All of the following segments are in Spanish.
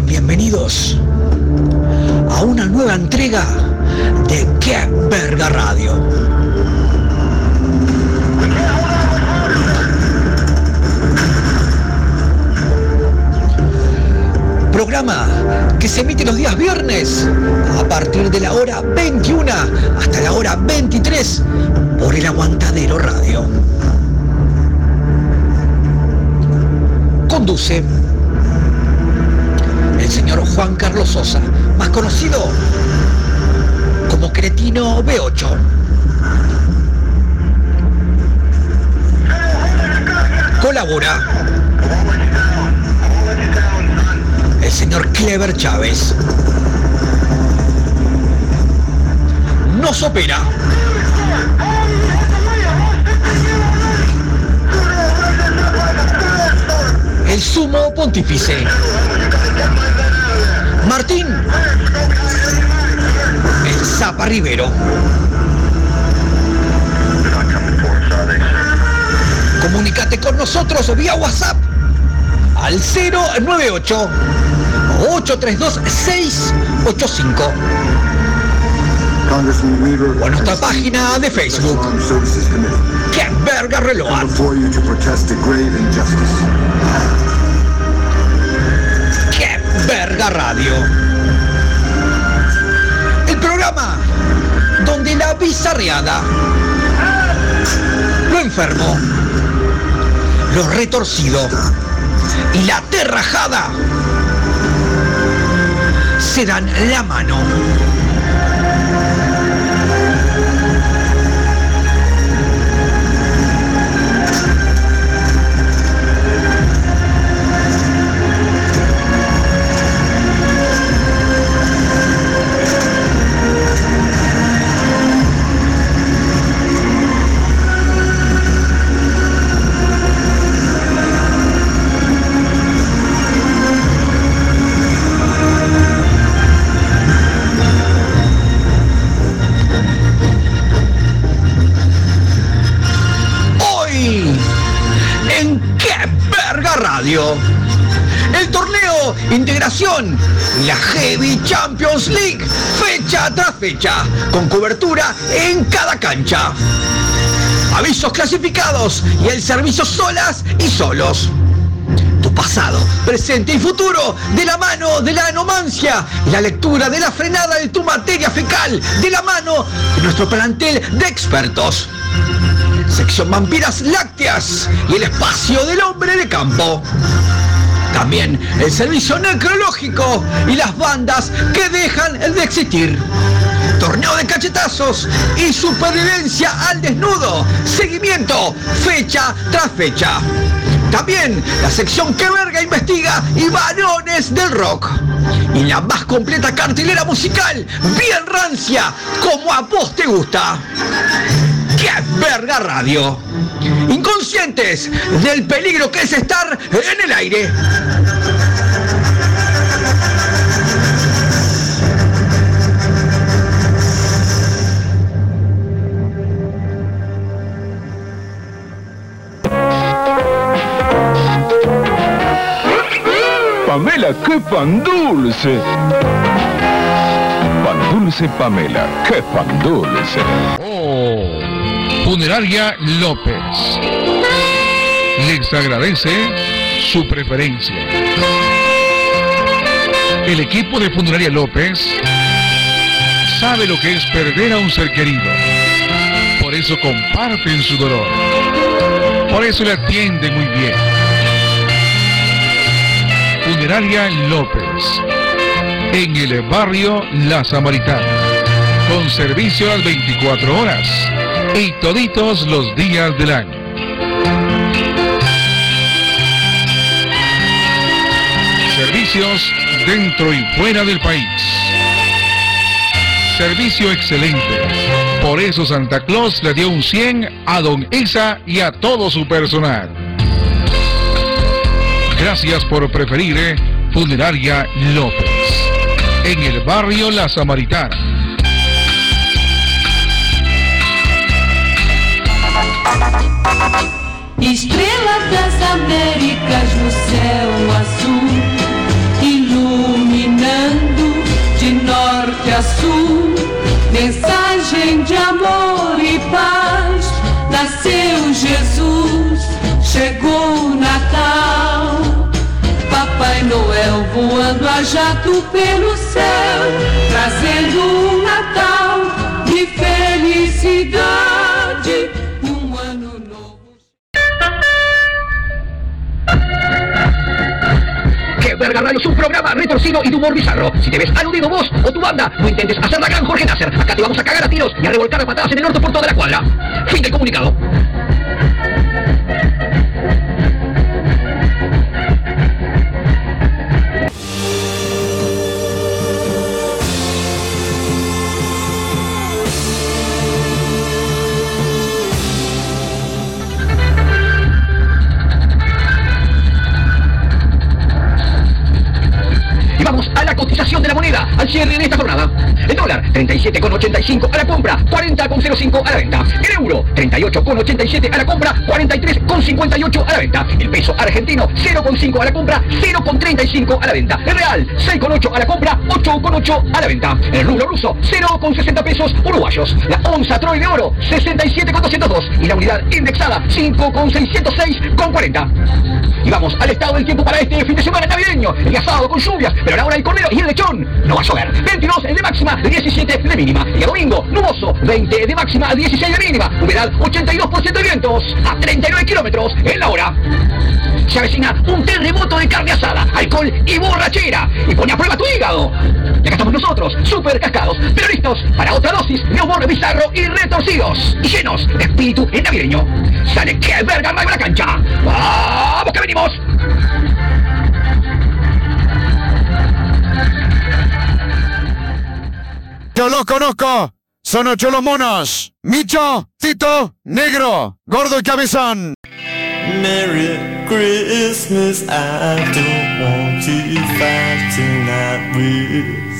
Bienvenidos a una nueva entrega de Qué Verga Radio. Programa que se emite los días viernes a partir de la hora 21 hasta la hora 23 por el Aguantadero Radio. Conduce Juan Carlos Sosa, más conocido como Cretino B8. Colabora el señor Clever Chávez. Nos opera el sumo pontífice. Martín. El Zapa Rivero. Comunícate con nosotros vía WhatsApp al 098 832 685 o a nuestra página de Facebook. ¡Qué verga reloj! ¡Qué verga radio! El programa donde la bizarreada, lo enfermo, lo retorcido y la terrajada se dan la mano. Integración, la Heavy Champions League, fecha tras fecha, con cobertura en cada cancha. Avisos clasificados y el servicio solas y solos. Tu pasado, presente y futuro, de la mano de la anomancia, la lectura de la frenada de tu materia fecal, de la mano de nuestro plantel de expertos. Sección Vampiras Lácteas y el espacio del hombre de campo. También el servicio necrológico y las bandas que dejan de existir. Torneo de cachetazos y supervivencia al desnudo. Seguimiento, fecha tras fecha. También la sección que verga investiga y varones del rock. Y la más completa cartelera musical, bien rancia, como a vos te gusta. ¡Qué verga radio! Inconscientes del peligro que es estar en el aire. Pamela, qué pan dulce. Pan dulce Pamela, qué pan dulce. Oh, Funeraria López. Les agradece su preferencia. El equipo de Funeraria López sabe lo que es perder a un ser querido. Por eso comparten su dolor. Por eso le atienden muy bien. Funeraria López. En el barrio La Samaritana. Con servicio a las 24 horas. Y toditos los días del año. Servicios dentro y fuera del país. Servicio excelente. Por eso Santa Claus le dio un 100 a Don Isa y a todo su personal. Gracias por preferir eh, Funeraria López. En el barrio La Samaritana. Estrela das Américas no céu azul, iluminando de norte a sul, mensagem de amor e paz. Nasceu Jesus, chegou o Natal. Papai Noel voando a jato pelo céu, trazendo um Natal de felicidade. Que Verga Radio es un programa retorcido y de humor bizarro. Si te ves aludido vos o tu banda, no intentes hacer la gran Jorge Nasser. Acá te vamos a cagar a tiros y a revolcar a patadas en el orto por toda la cuadra. Fin del comunicado. Cotización de la moneda al cierre de esta jornada. El dólar, 37,85 a la compra, 40,05 a la venta. El euro, 38,87 a la compra, 43,58 a la venta. El peso argentino, 0,5 a la compra, 0,35 a la venta. El real, 6,8 a la compra, 8,8 a la venta. El rublo ruso, 0,60 pesos uruguayos. La onza Troy de oro, 67,202. Y la unidad indexada, 5,606,40. Y vamos al estado del tiempo para este fin de semana navideño. El día sábado con lluvias, pero ahora el cordero y el lechón no va a llover. 22 de máxima, 17 de mínima. Y el domingo, nuboso, 20 de máxima, 16 de mínima. Humedad, 82% de vientos, a 39 kilómetros en la hora. Se avecina un terremoto de carne asada, alcohol y borrachera. Y pone a prueba tu hígado. Y acá estamos nosotros, súper cascados, pero listos para otra dosis de humor bizarro y retorcidos. Y llenos de espíritu navideño. Sale que verga a la cancha. ¡Vamos que venimos! Yo los conozco. Son ocho los monos. Micho, Tito, Negro, Gordo y Cabezón. Merry Christmas, I don't want to fight tonight with.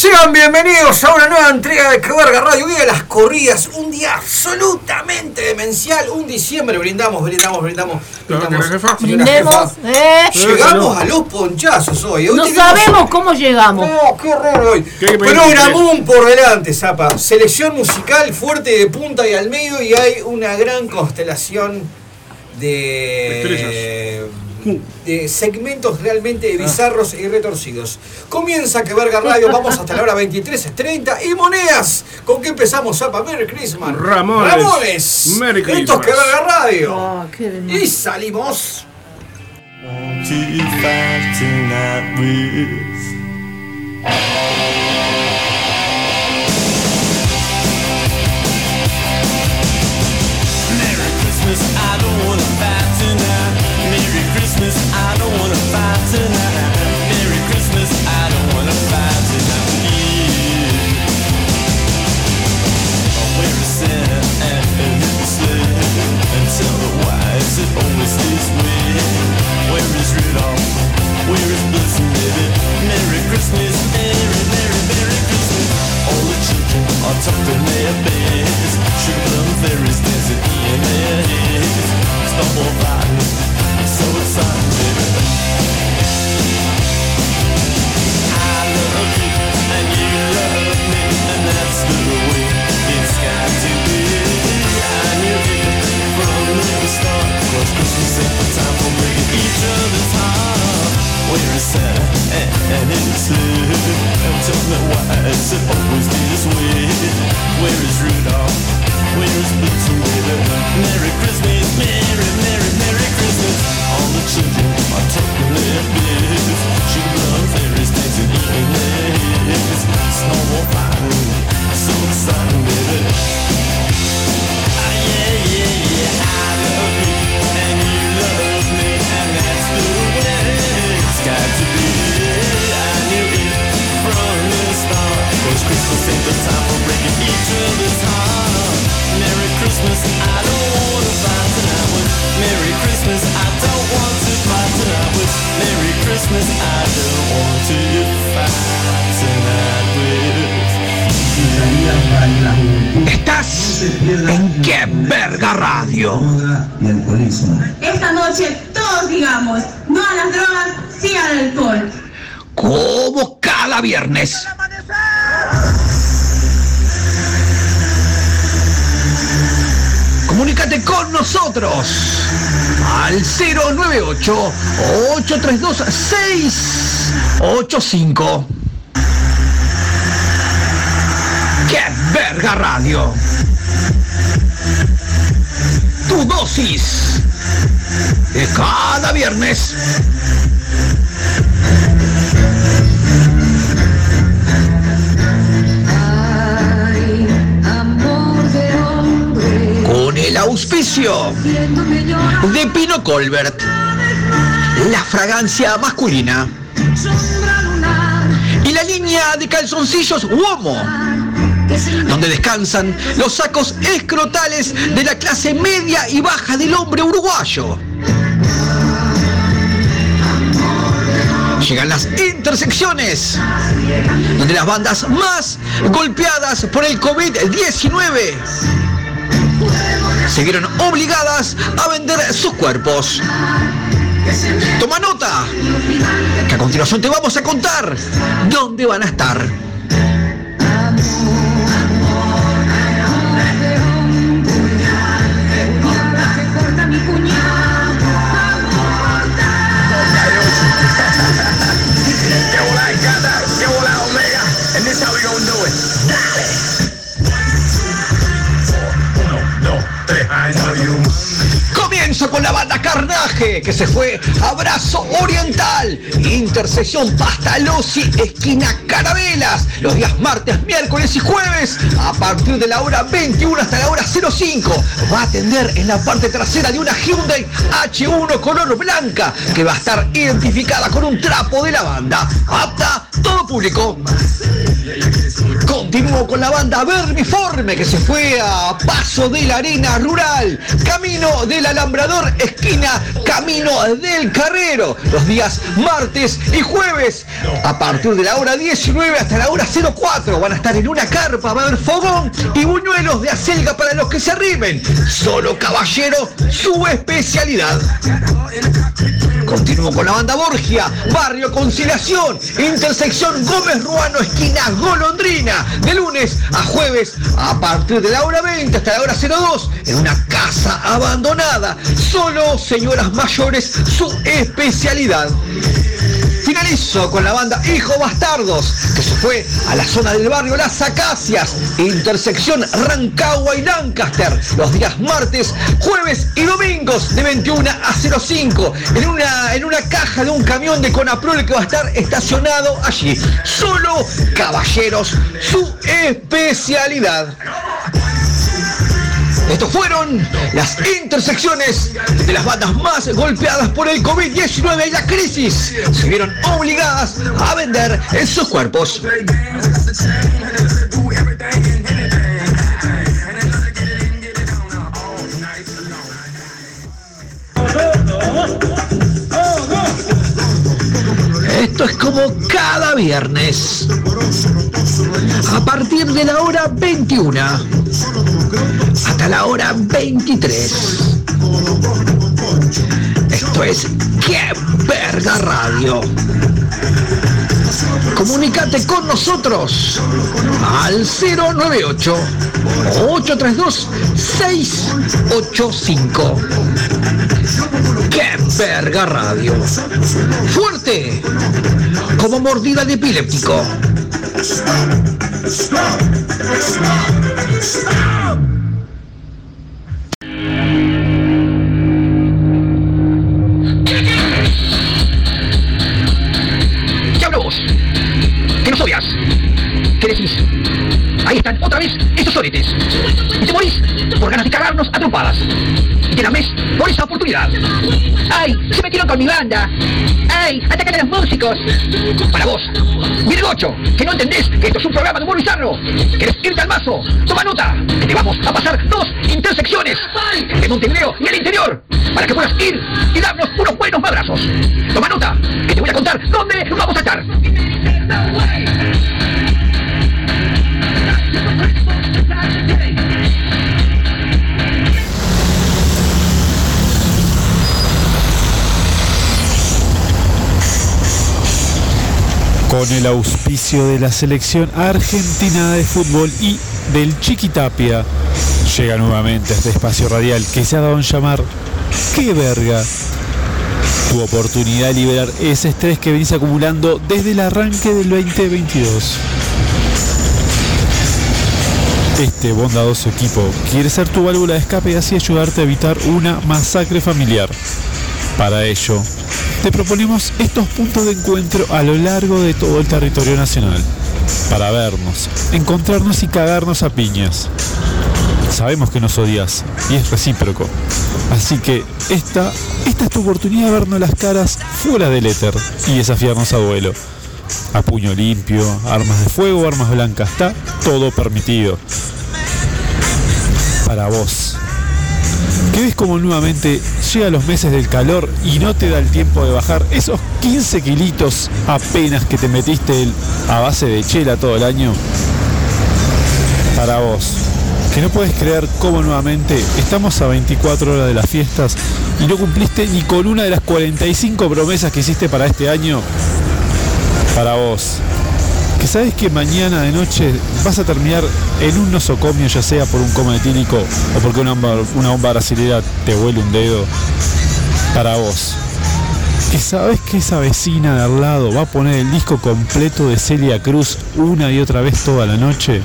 Sean bienvenidos a una nueva entrega de Que Verga Radio. Día de las corridas, un día absolutamente demencial. Un diciembre brindamos, brindamos, brindamos. brindamos. Brindemos, eh. Llegamos a los ponchazos hoy. Hoy No tenemos- sabemos cómo llegamos. No, qué horror hoy. ¿Qué- Programón por delante, Zapa. Selección musical fuerte de punta y al medio y hay una gran constelación de, de segmentos realmente bizarros y retorcidos. Comienza que verga radio, vamos hasta la hora 23.30 y monedas. ¿Con qué empezamos, Zapa? Merry Christmas. Ramones. Ramones. Merry Esto es Christmas. que verga radio. Ah, qué. Y salimos. Where is baby? Merry Christmas, Merry, Merry, Merry Christmas. All the children are tucked in their beds. Fairies dancing in their heads. Stumble fighting, so exciting, each other's heart. Where is Santa and, and sled? And tell me why is it always this way? Where is Rudolph? Where is Blitzen, baby? Merry Christmas, Merry, Merry, Merry Christmas. All the children are tucking their beds. Sugar and fairies dancing in their heads. Snowball fighting, so exciting, baby. Ah, yeah, yeah, yeah, I love and you Estás en Que Verga Radio. Esta noche todos digamos no a las drogas, sí al alcohol. como cada viernes. Comunícate con nosotros al 098-832-685. ¡Qué verga radio! Tu dosis de cada viernes. Auspicio de Pino Colbert, la fragancia masculina y la línea de calzoncillos Uomo, donde descansan los sacos escrotales de la clase media y baja del hombre uruguayo. Llegan las intersecciones, donde las bandas más golpeadas por el COVID-19 se vieron obligadas a vender sus cuerpos. Toma nota, que a continuación te vamos a contar dónde van a estar. Que se fue Abrazo Oriental, Intersección Pastalozzi, esquina Carabelas, los días martes, miércoles y jueves, a partir de la hora 21 hasta la hora 05. Va a atender en la parte trasera de una Hyundai H1 color blanca, que va a estar identificada con un trapo de la banda. Apta todo público. Continúo con la banda Vermiforme que se fue a Paso de la Arena Rural, Camino del Alambrador, esquina Camino del Carrero, los días martes y jueves, a partir de la hora 19 hasta la hora 04. Van a estar en una carpa, va a haber fogón y buñuelos de acelga para los que se arrimen. Solo caballero, su especialidad. Continúo con la banda Borgia, Barrio Conciliación, Intersección Gómez Ruano, esquina Golondrina, de lunes a jueves a partir de la hora 20 hasta la hora 02, en una casa abandonada. Solo señoras mayores, su especialidad. Finalizo con la banda Hijo Bastardos, que se fue a la zona del barrio Las Acacias, intersección Rancagua y Lancaster, los días martes, jueves y domingos de 21 a 05, en una, en una caja de un camión de Conaprol que va a estar estacionado allí. Solo caballeros, su especialidad. Estos fueron las intersecciones de las bandas más golpeadas por el COVID-19 y la crisis. Se vieron obligadas a vender en sus cuerpos. Cada viernes. A partir de la hora 21 hasta la hora 23. Esto es ¡Qué verga radio! Comunicate con nosotros al 098 832 685. ¡Qué verga radio! Fuerte como mordida de epiléptico. ¿Qué hablo vos? ¿Que nos odias? ¿Qué decís? Otra vez esos soretes. Y te morís por ganas de cagarnos a trompadas. Y te lamés por esa oportunidad. ¡Ay! Se metieron con mi banda. ¡Ay! ¡Atacan a los músicos! Para vos, Virgocho, que no entendés que esto es un programa de humor bizarro. ¿Querés irte al mazo? Toma nota, que te vamos a pasar dos intersecciones de Montevideo y el interior para que puedas ir y darnos unos buenos madrazos. Toma nota, que te voy a contar dónde vamos a estar. Con el auspicio de la selección argentina de fútbol y del Chiquitapia, llega nuevamente este espacio radial que se ha dado en llamar ¡Qué verga! Tu oportunidad de liberar ese estrés que venís acumulando desde el arranque del 2022. Este bondadoso equipo quiere ser tu válvula de escape y así ayudarte a evitar una masacre familiar. Para ello, te proponemos estos puntos de encuentro a lo largo de todo el territorio nacional. Para vernos, encontrarnos y cagarnos a piñas. Sabemos que nos odias y es recíproco. Así que esta, esta es tu oportunidad de vernos las caras fuera del éter y desafiarnos a duelo. A puño limpio, armas de fuego, armas blancas, está todo permitido. Para vos. Que ves como nuevamente llega los meses del calor y no te da el tiempo de bajar esos 15 kilitos apenas que te metiste a base de chela todo el año? Para vos. Que no puedes creer cómo nuevamente estamos a 24 horas de las fiestas y no cumpliste ni con una de las 45 promesas que hiciste para este año. Para vos. Que sabes que mañana de noche vas a terminar en un nosocomio, ya sea por un coma etílico o porque una bomba, una bomba te huele un dedo. Para vos. Que sabes que esa vecina de al lado va a poner el disco completo de Celia Cruz una y otra vez toda la noche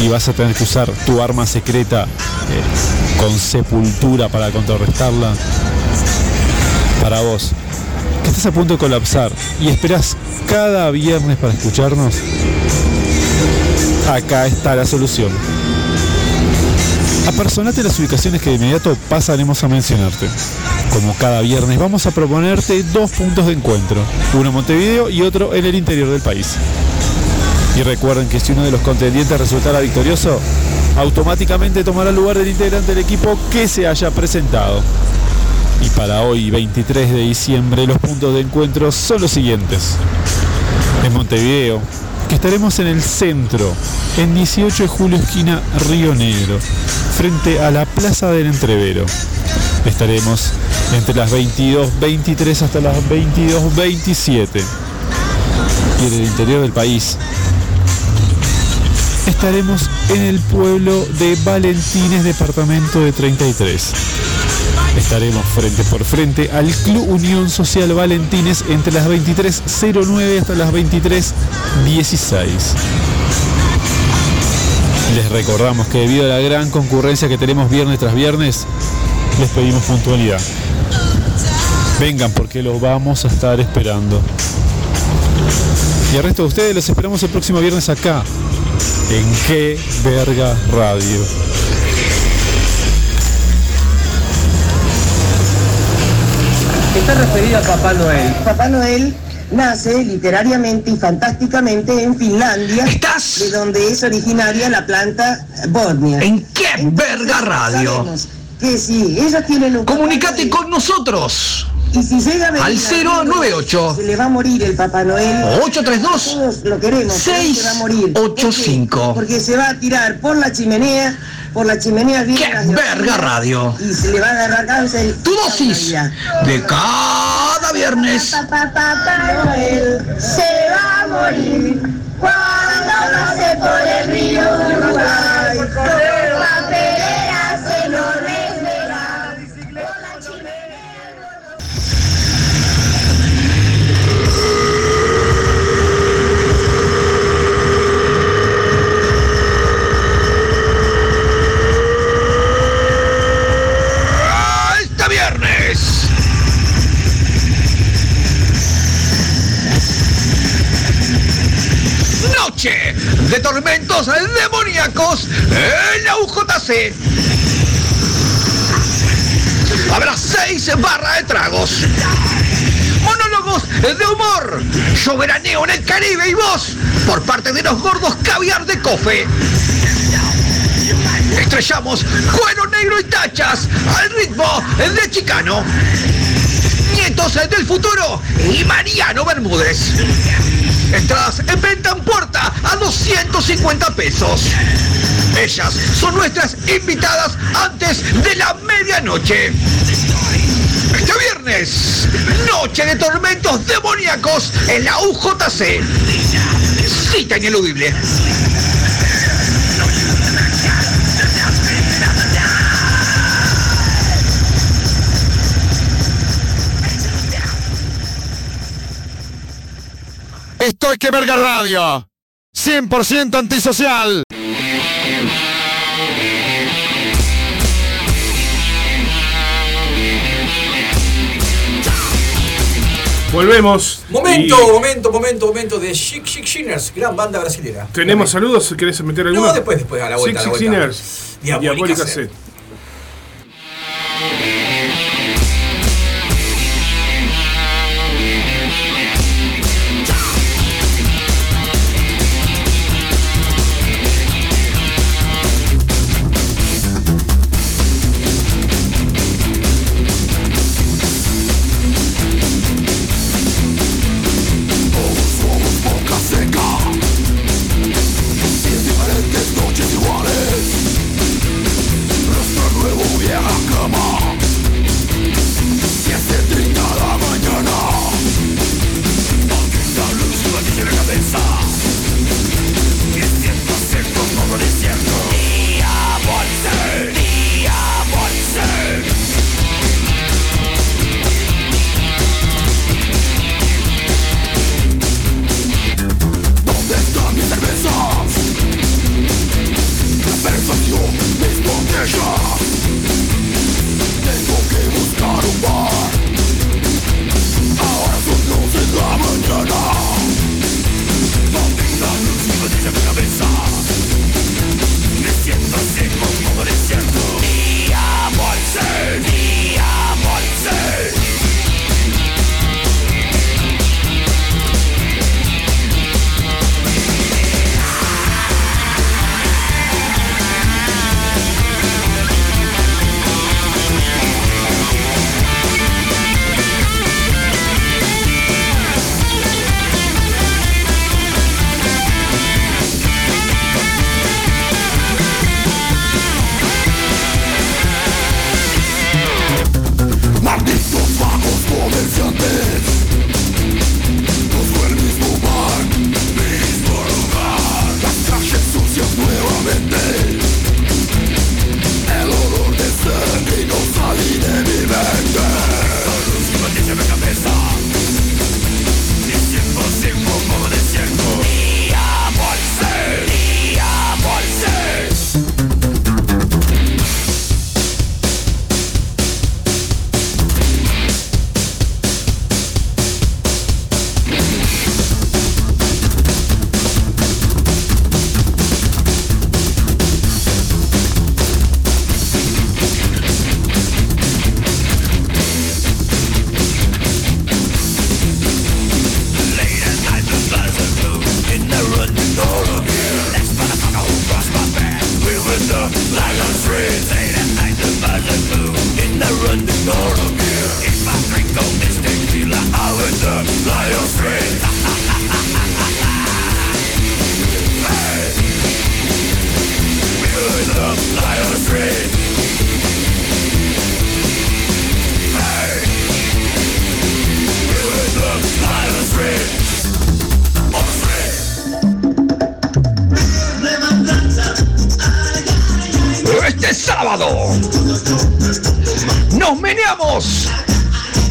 y vas a tener que usar tu arma secreta eh, con sepultura para contrarrestarla. Para vos, estás a punto de colapsar y esperás cada viernes para escucharnos, acá está la solución. Apersonate las ubicaciones que de inmediato pasaremos a mencionarte. Como cada viernes vamos a proponerte dos puntos de encuentro, uno en Montevideo y otro en el interior del país. Y recuerden que si uno de los contendientes resultara victorioso, automáticamente tomará lugar del integrante del equipo que se haya presentado. Y para hoy, 23 de diciembre, los puntos de encuentro son los siguientes. En Montevideo, que estaremos en el centro, en 18 de julio, esquina Río Negro, frente a la Plaza del Entrevero. Estaremos entre las 22.23 hasta las 22.27. Y en el interior del país, estaremos en el pueblo de Valentines, departamento de 33. Estaremos frente por frente al Club Unión Social Valentines entre las 23.09 hasta las 23.16. Les recordamos que debido a la gran concurrencia que tenemos viernes tras viernes, les pedimos puntualidad. Vengan porque los vamos a estar esperando. Y al resto de ustedes los esperamos el próximo viernes acá, en Qué Verga Radio. Está referido a Papá Noel. Papá Noel nace literariamente y fantásticamente en Finlandia, de donde es originaria la planta Bornea. ¿En qué verga radio? Que si ellos tienen un Comunicate con nosotros. y si llega a Al alguno, 098. se le va a morir el Papá Noel. 832 Todos lo queremos. se va a morir. ¿Por qué? 685. Porque se va a tirar por la chimenea, por la chimenea bien ¡Qué verga radio! y se le va a agarrar cáncer. Tu dosis de cada viernes. Papá Noel se va a morir cuando pase por el río Uruguay. De tormentos demoníacos en la UJC. Habrá seis barras de tragos. Monólogos de humor. Yo veraneo en el Caribe y vos por parte de los gordos caviar de cofe. Estrellamos cuero negro y tachas al ritmo de Chicano. Nietos del futuro y Mariano Bermúdez. Entradas en venta en puerta a 250 pesos. Ellas son nuestras invitadas antes de la medianoche. Este viernes, noche de tormentos demoníacos en la UJC. Cita ineludible. Esto es que verga radio. 100% antisocial. Volvemos. Momento, momento, momento, momento de Chic Chic Shiners, gran banda brasilera. ¿Tenemos saludos? ¿Querés meter alguno? No, después, después, a la vuelta. Chic Chic Shiners. Diabólica, Diabólica C.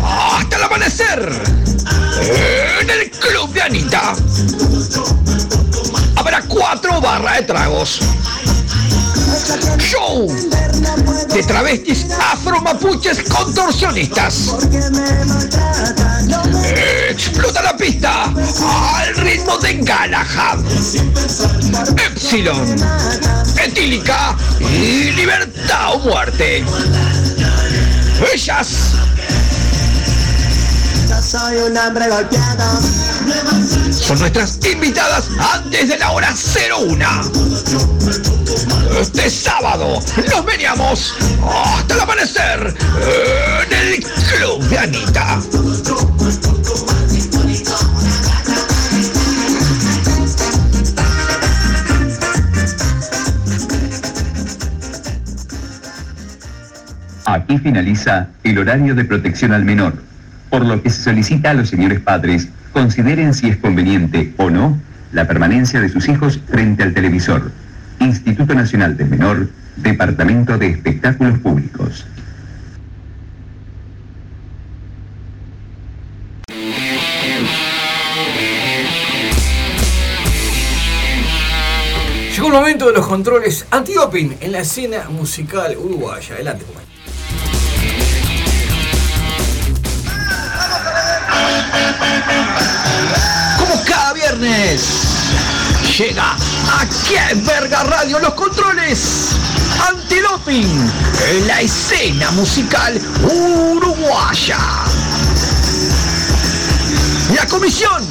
hasta el amanecer en el Club de Anita. Habrá cuatro barras de tragos. Show de travestis afro-mapuches contorsionistas. Explota la pista al ritmo de Galahad. Epsilon, etílica y libertad o muerte. Richas. Yo. Son nuestras invitadas antes de la hora 01. Este sábado nos veníamos hasta el amanecer en el Club de Anita. Aquí finaliza el horario de protección al menor, por lo que se solicita a los señores padres consideren si es conveniente o no la permanencia de sus hijos frente al televisor. Instituto Nacional del Menor, Departamento de Espectáculos Públicos. Llegó el momento de los controles antidoping en la escena musical uruguaya. Adelante, compañero. Llega a qué verga radio los controles antidoping en la escena musical uruguaya. La comisión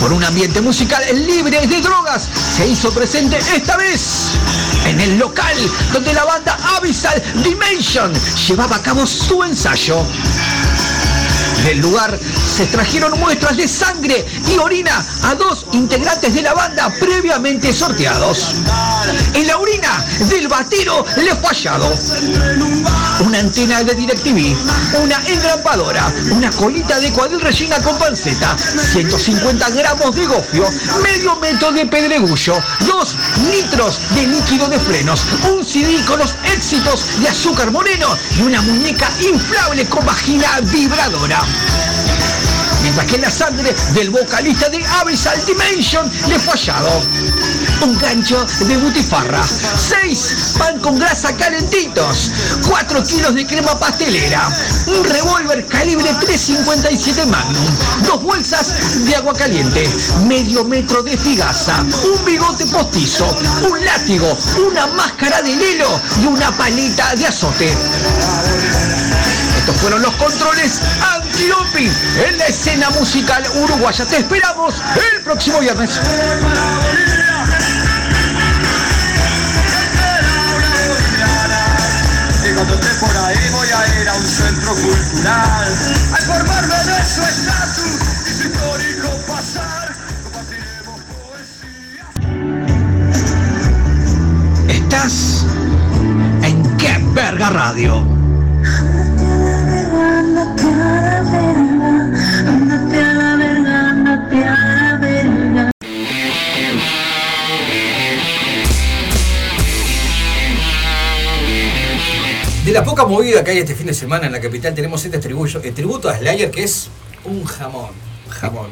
por un ambiente musical libre de drogas se hizo presente esta vez en el local donde la banda Abyssal Dimension llevaba a cabo su ensayo. Del lugar se extrajeron muestras de sangre y orina a dos integrantes de la banda previamente sorteados. En la orina del batero le fue hallado una antena de DirecTV, una engrampadora, una colita de cuadril rellena con panceta, 150 gramos de gofio, medio metro de pedregullo, dos litros de líquido de frenos, un CD con los éxitos de azúcar moreno y una muñeca inflable con vagina vibradora. Mientras que la sangre del vocalista de Abyssal Dimension le fue hallado un gancho de butifarra, 6 pan con grasa calentitos, 4 kilos de crema pastelera, un revólver calibre 357 Magnum, dos bolsas de agua caliente, medio metro de figaza, un bigote postizo, un látigo, una máscara de lelo y una paleta de azote. Estos fueron los controles antidoping en la escena musical uruguaya. Te esperamos el próximo viernes. Cuando por ahí voy a ir a un centro cultural a informarme de su estatus y su histórico pasar. Estás en Qué Verga Radio. De la poca movida que hay este fin de semana en la capital, tenemos este tributo, el tributo a Slayer que es un jamón. Jamón.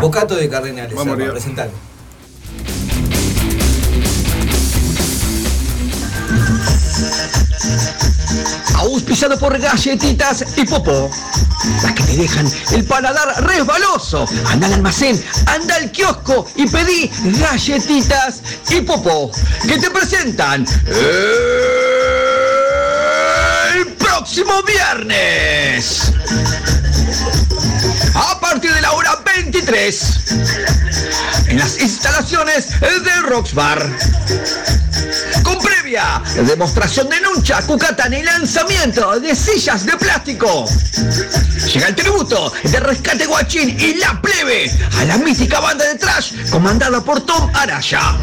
Bocato de Cardenales. Vamos Auspiciado por galletitas y popó. Las que te dejan el paladar resbaloso. Anda al almacén, anda al kiosco y pedí galletitas y popó. Que te presentan el próximo viernes. A partir de la hora 23. En las instalaciones de Roxbar. Con demostración de nuncha, cucatán y lanzamiento de sillas de plástico. Llega el tributo de Rescate Guachín y La Plebe a la mítica banda de trash comandada por Tom Araya.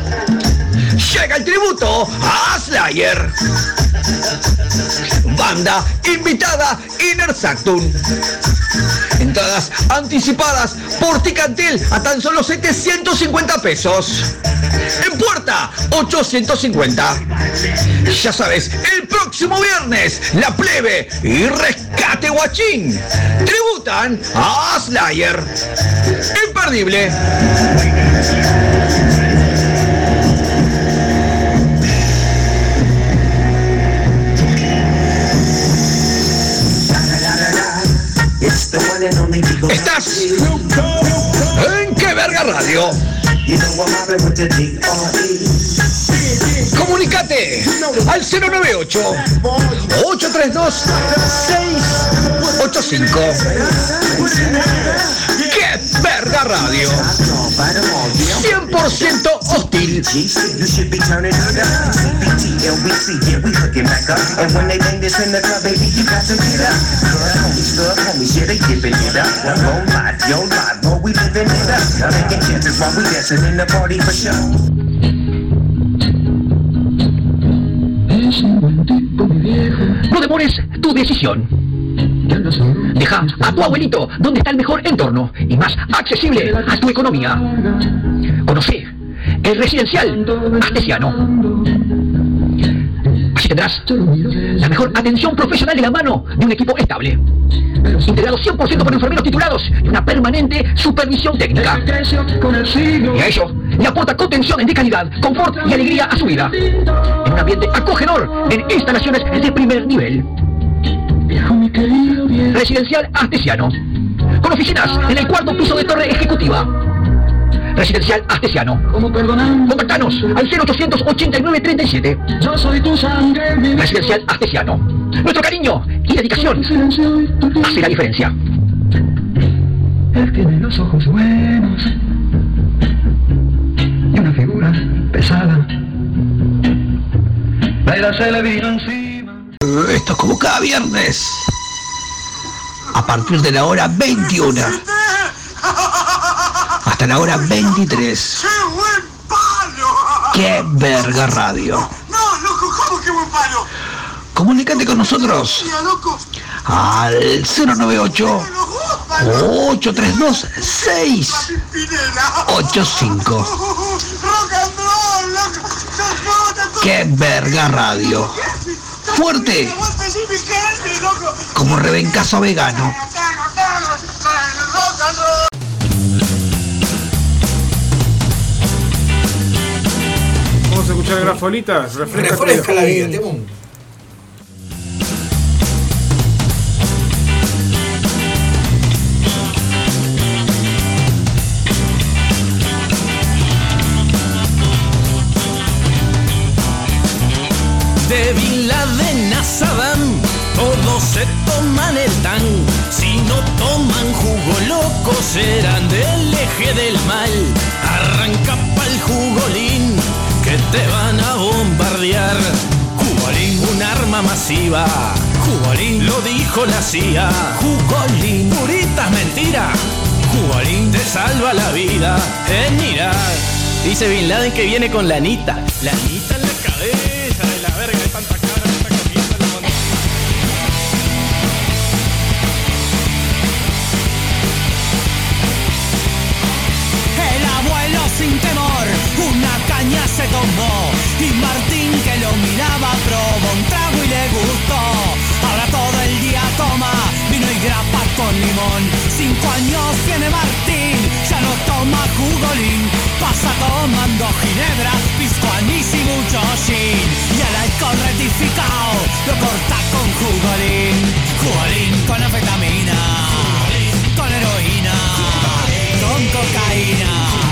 Llega el tributo a Slayer. Banda invitada Inner Sanctum. Entradas anticipadas por Ticantel a tan solo 750 pesos. En puerta, 850. Ya sabes, el próximo viernes, La Plebe y Rescate Guachín tributan a Slayer. Imperdible. Estás en qué verga radio. Comunicate al 098 832 685. ¡Qué verga radio! 100% hostil. No demores tu decisión. Deja a tu abuelito donde está el mejor entorno y más accesible a tu economía. Conoce el residencial artesiano. Tendrás la mejor atención profesional de la mano de un equipo estable. Integrado 100% por enfermeros titulados y una permanente supervisión técnica. Y a ello le aporta contención de calidad, confort y alegría a su vida. En un ambiente acogedor en instalaciones de primer nivel. Residencial Artesiano. Con oficinas en el cuarto piso de torre ejecutiva. Residencial Artesiano. Contactanos al 0889 37. Yo soy tu sangre, mi Residencial Artesiano. Nuestro cariño y dedicación hace la diferencia. Él tiene los ojos buenos y una figura pesada. Se le vino encima. Esto es como cada viernes. A partir de la hora 21. La hora 23. ¡Qué verga radio! No, loco, ¿cómo que buen palo? Comunícate con nosotros al 098 832 685. Rock and roll, loco. Sos puta, ¡Qué verga radio! Fuerte como rebencazo vegano. Escuchar grafolitas. Refresca, Refresca la vida, un De Bin Laden a Saddam, todos se toman el tan. Si no toman jugo loco, serán del eje del mal. Arranca te van a bombardear. Jugolín, un arma masiva. Jugolín, lo dijo la CIA. Jugolín, purita mentira. Jugolín te salva la vida en Irak. Dice Bin Laden que viene con la anita. La anita se tomó y Martín que lo miraba probó un trago y le gustó. Ahora todo el día toma vino y grapa con limón. Cinco años tiene Martín, ya no toma jugolín. Pasa tomando ginebra, pisco anís y mucho gin. Y el alcohol rectificado lo corta con jugolín. Jugolín con anfetamina, con heroína, con cocaína,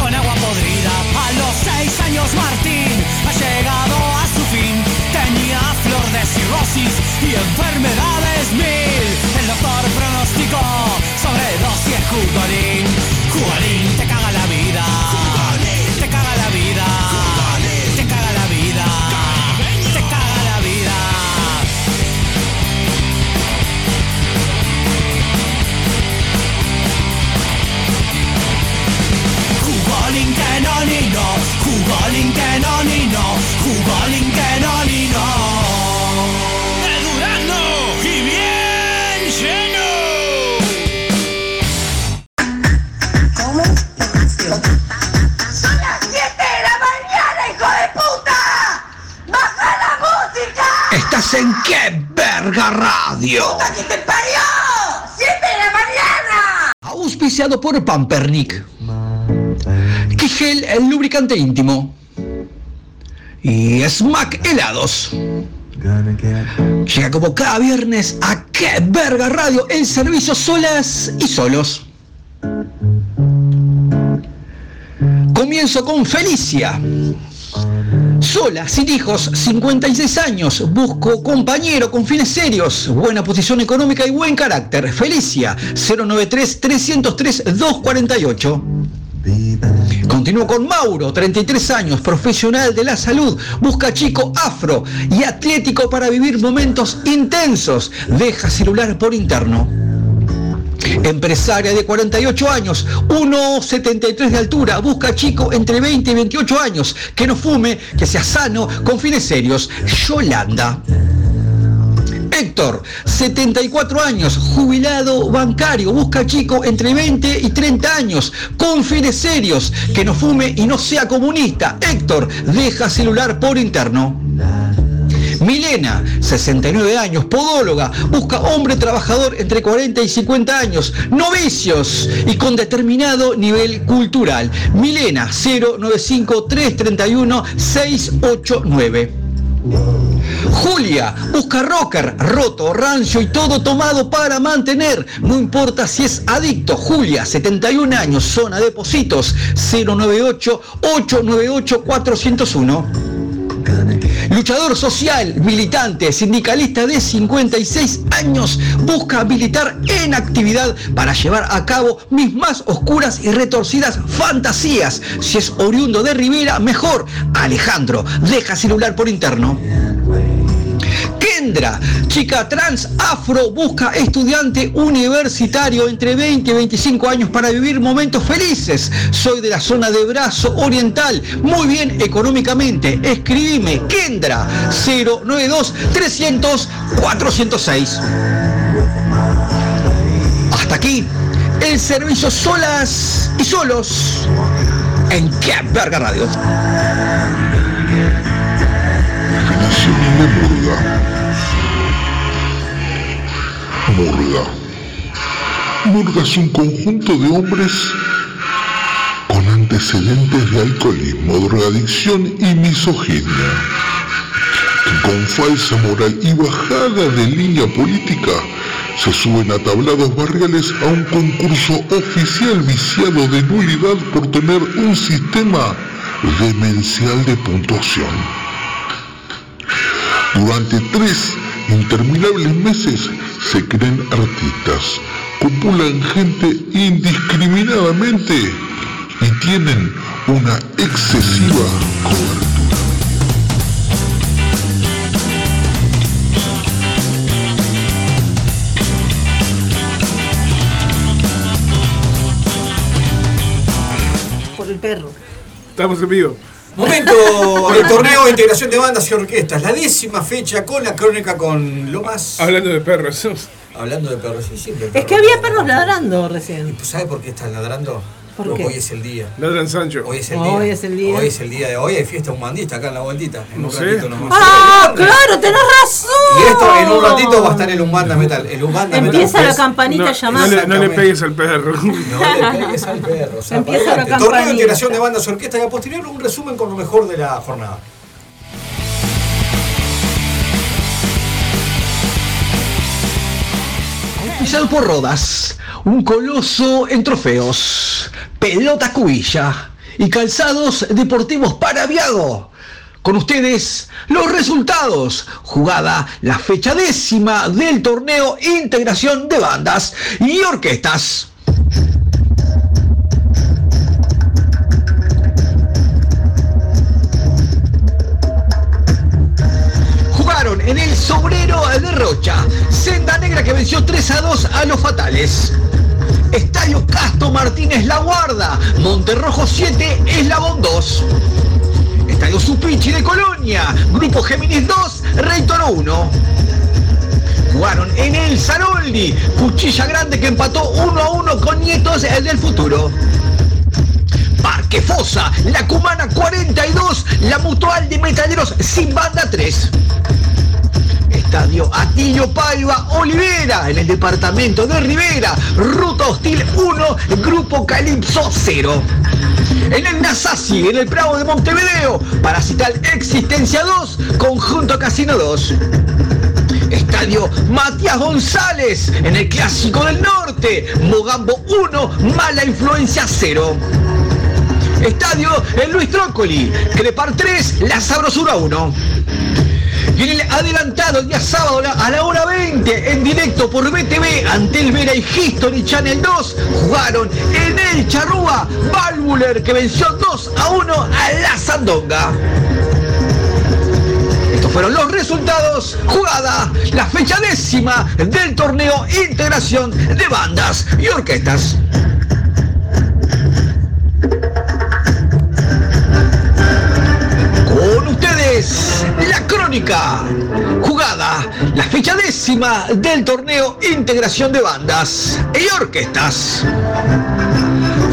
con agua podrida. A los seis años Martín ha llegado a su fin. Tenía flor de cirrosis y enfermedades mil. El doctor pronosticó sobredosis jugolín. Jugolín te caga la vida. Jugolín que no ni no, jugolín que no ni no. De Durazno y bien lleno. ¿Cómo? ¡Son las 7 de la mañana, hijo de puta! ¡Baja la música! Estás en qué verga radio. ¡Puta que te parió! ¡7 de la mañana! Auspiciado por Pampernick. El lubricante íntimo. Y Smack Helados. Llega como cada viernes a qué verga radio el servicio solas y solos. Comienzo con Felicia. Sola, sin hijos, 56 años, busco compañero con fines serios, buena posición económica y buen carácter. Felicia, 093-303-248. Continúo con Mauro, 33 años, profesional de la salud, busca chico afro y atlético para vivir momentos intensos, deja celular por interno. Empresaria de 48 años, 1,73 de altura, busca chico entre 20 y 28 años, que no fume, que sea sano, con fines serios. Yolanda. Héctor, 74 años, jubilado bancario, busca chico entre 20 y 30 años, con fines serios, que no fume y no sea comunista. Héctor, deja celular por interno. Milena, 69 años, podóloga, busca hombre trabajador entre 40 y 50 años, novicios y con determinado nivel cultural. Milena, 095-331-689. Julia, busca rocker, roto, rancio y todo tomado para mantener. No importa si es adicto. Julia, 71 años, zona de Positos, 098-898-401. Luchador social, militante, sindicalista de 56 años, busca habilitar en actividad para llevar a cabo mis más oscuras y retorcidas fantasías. Si es oriundo de Rivera, mejor. Alejandro, deja celular por interno. Kendra, chica trans afro, busca estudiante universitario entre 20 y 25 años para vivir momentos felices. Soy de la zona de Brazo Oriental, muy bien económicamente. Escribime Kendra 092 300 406. Hasta aquí el servicio solas y solos en Qué Verga Radio. Murga. Murga es un conjunto de hombres con antecedentes de alcoholismo, drogadicción y misoginia, que con falsa moral y bajada de línea política se suben a tablados barriales a un concurso oficial viciado de nulidad por tener un sistema demencial de puntuación. Durante tres interminables meses se creen artistas, copulan gente indiscriminadamente y tienen una excesiva cobertura. Por el perro. Estamos en vivo. Momento del torneo de integración de bandas y orquestas, la décima fecha con la crónica con lo más. Hablando de perros. Hablando de perros, sí, siempre. Es que había perros ladrando recién. ¿Sabe por qué están ladrando? ¿Por Porque qué? hoy es el día. Ladran Sancho. Hoy es el Hoy día. es el día. Hoy es el día de hoy. Hay fiesta humandista acá en la vueltita. En No un sé. ratito nomás. ¡Ah, claro! ¡Tenés razón! Y esto en un ratito va a estar el Umbanda Metal. El Umbanda Empieza Metal la campanita No, a llamar. no le, no le pegues al perro. No le pegues al perro. O sea, Empieza para la adelante. Torneo de campanita. integración de bandas orquestas y a posterior un resumen con lo mejor de la jornada. Por Rodas, un coloso en trofeos, pelota cubilla y calzados deportivos para Viago. Con ustedes los resultados. Jugada la fecha décima del torneo Integración de Bandas y Orquestas. En el Sobrero de Rocha. Senda Negra que venció 3 a 2 a los Fatales. Estadio Casto Martínez La Guarda. Monterrojo 7, Eslabón 2. Estadio Supichi de Colonia. Grupo Géminis 2, Rey Toro 1. Jugaron en el Saroldi. Cuchilla Grande que empató 1 a 1 con Nietos del Futuro. Parque Fosa, La Cumana 42, la Mutual de Metaleros sin banda 3. Estadio Atilio Paiva Olivera, en el departamento de Rivera, Ruta Hostil 1, Grupo Calipso 0. En el Nasasi, en el Prado de Montevideo, Parasital Existencia 2, Conjunto Casino 2. Estadio Matías González, en el Clásico del Norte, Mogambo 1, Mala Influencia 0. Estadio el Luis Trócoli, Crepar 3, La Sabrosura 1. Y en el adelantado el día sábado a la hora 20, en directo por BTV, Antel Vera y History Channel 2, jugaron en el Charrúa, Valvuler que venció 2 a 1 a la Sandonga. Estos fueron los resultados, jugada, la fecha décima del torneo Integración de Bandas y Orquestas. La crónica. Jugada la fecha décima del torneo Integración de Bandas y Orquestas.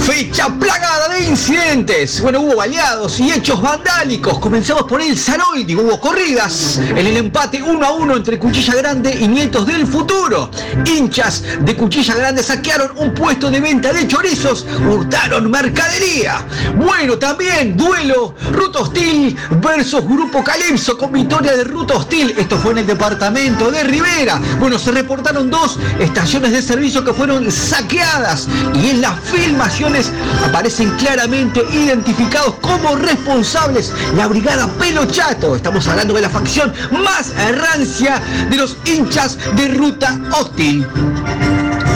Fecha plagada de incidentes. Bueno, hubo baleados y hechos vandálicos. Comenzamos por el Zaroidi. Hubo corridas en el empate 1 a 1 entre Cuchilla Grande y Nietos del Futuro. Hinchas de Cuchilla Grande saquearon un puesto de venta de chorizos. Hurtaron mercadería. Bueno, también duelo Ruta Hostil versus Grupo Calypso con victoria de Ruta Hostil. Esto fue en el departamento de Rivera. Bueno, se reportaron dos estaciones de servicio que fueron saqueadas y en las filmaciones aparecen claramente identificados como responsables la brigada Pelo Chato. Estamos hablando de la facción más rancia de los hinchas de ruta hostil.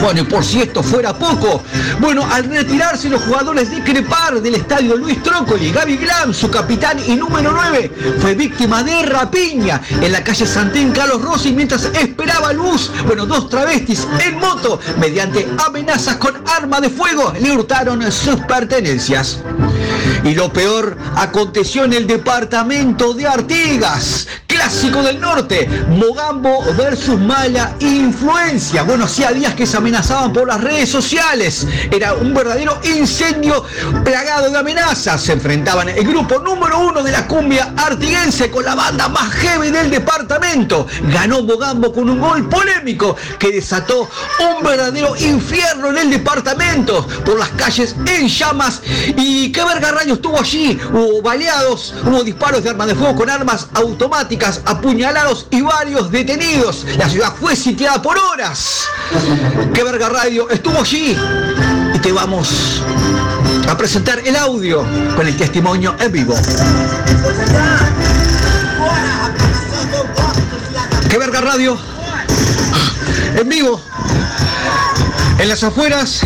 Bueno, y por si esto fuera poco, bueno, al retirarse los jugadores de Crepar del estadio Luis Trócoli, Gaby Glam, su capitán y número 9, fue víctima de rapiña en la calle Santín Carlos Rossi mientras esperaba luz. Bueno, dos travestis en moto, mediante amenazas con arma de fuego, le hurtaron sus pertenencias. Y lo peor aconteció en el departamento de Artigas, clásico del norte, Mogambo versus mala influencia. Bueno, hacía días que se amenazaban por las redes sociales. Era un verdadero incendio plagado de amenazas. Se enfrentaban el grupo número uno de la cumbia artiguense con la banda más heavy del departamento. Ganó Mogambo con un gol polémico que desató un verdadero infierno en el departamento por las calles en llamas. ¿Y qué verga rayos estuvo allí? Hubo baleados, hubo disparos de armas de fuego con armas automáticas, apuñalados y varios detenidos. La ciudad fue sitiada por horas. ¡Qué verga radio! Estuvo allí. Y te vamos a presentar el audio con el testimonio en vivo. ¡Qué verga radio! En vivo. En las afueras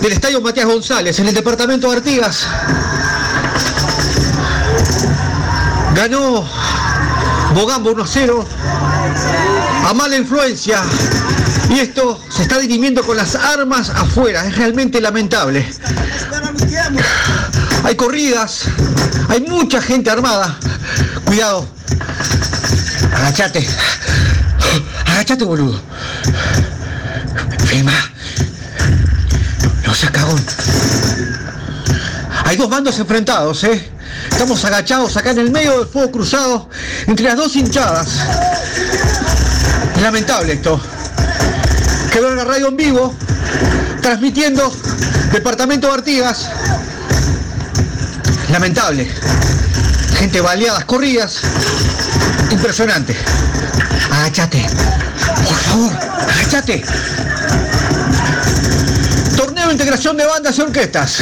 del estadio Matías González, en el departamento de Artigas. Ganó Bogambo 1 0 a mala influencia. Y esto se está dirimiendo con las armas afuera. Es realmente lamentable. Hay corridas. Hay mucha gente armada. Cuidado. Agachate. Agachate, boludo. Filma. No seas cagón. Hay dos bandos enfrentados, ¿eh? Estamos agachados acá en el medio del fuego cruzado entre las dos hinchadas. Lamentable esto. Que verga radio en vivo, transmitiendo Departamento de Artigas. Lamentable. Gente baleadas, corridas. Impresionante. Agachate. Por favor, agachate. Torneo de integración de bandas y orquestas.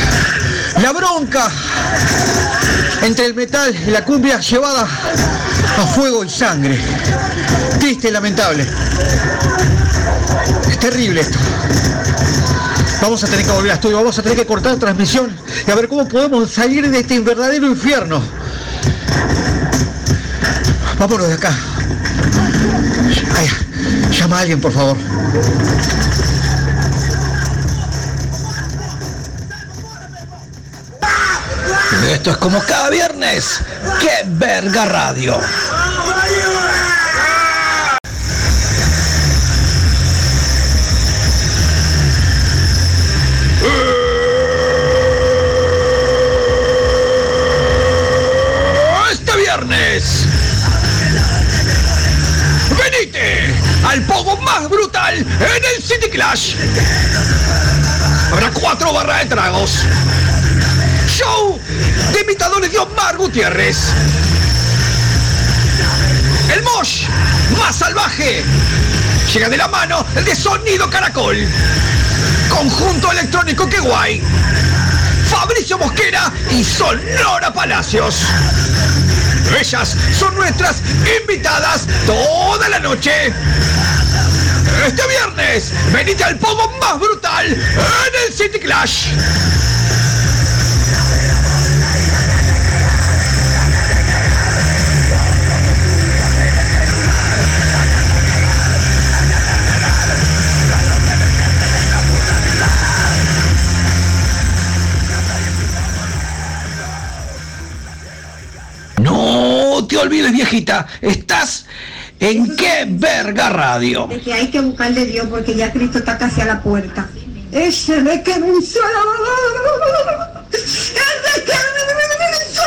La bronca entre el metal y la cumbia llevada a fuego y sangre. Triste y lamentable. Es terrible esto. Vamos a tener que volver a estudio, vamos a tener que cortar transmisión y a ver cómo podemos salir de este verdadero infierno. Vámonos de acá. Ay, llama a alguien, por favor. Esto es como cada viernes. ¡Qué verga radio! Este viernes. Venite al pogo más brutal en el City Clash. Habrá cuatro barras de tragos de imitadores de Omar Gutiérrez. El Mosh más salvaje llega de la mano el de Sonido Caracol. Conjunto electrónico que guay. Fabricio Mosquera y Sonora Palacios. Ellas son nuestras invitadas toda la noche. Este viernes, venite al pogo más brutal en el City Clash. Olvides, viejita, estás en qué verga radio. De que hay que buscar de Dios porque ya Cristo está casi a la puerta. Ese de que me hizo la- Ese que me hizo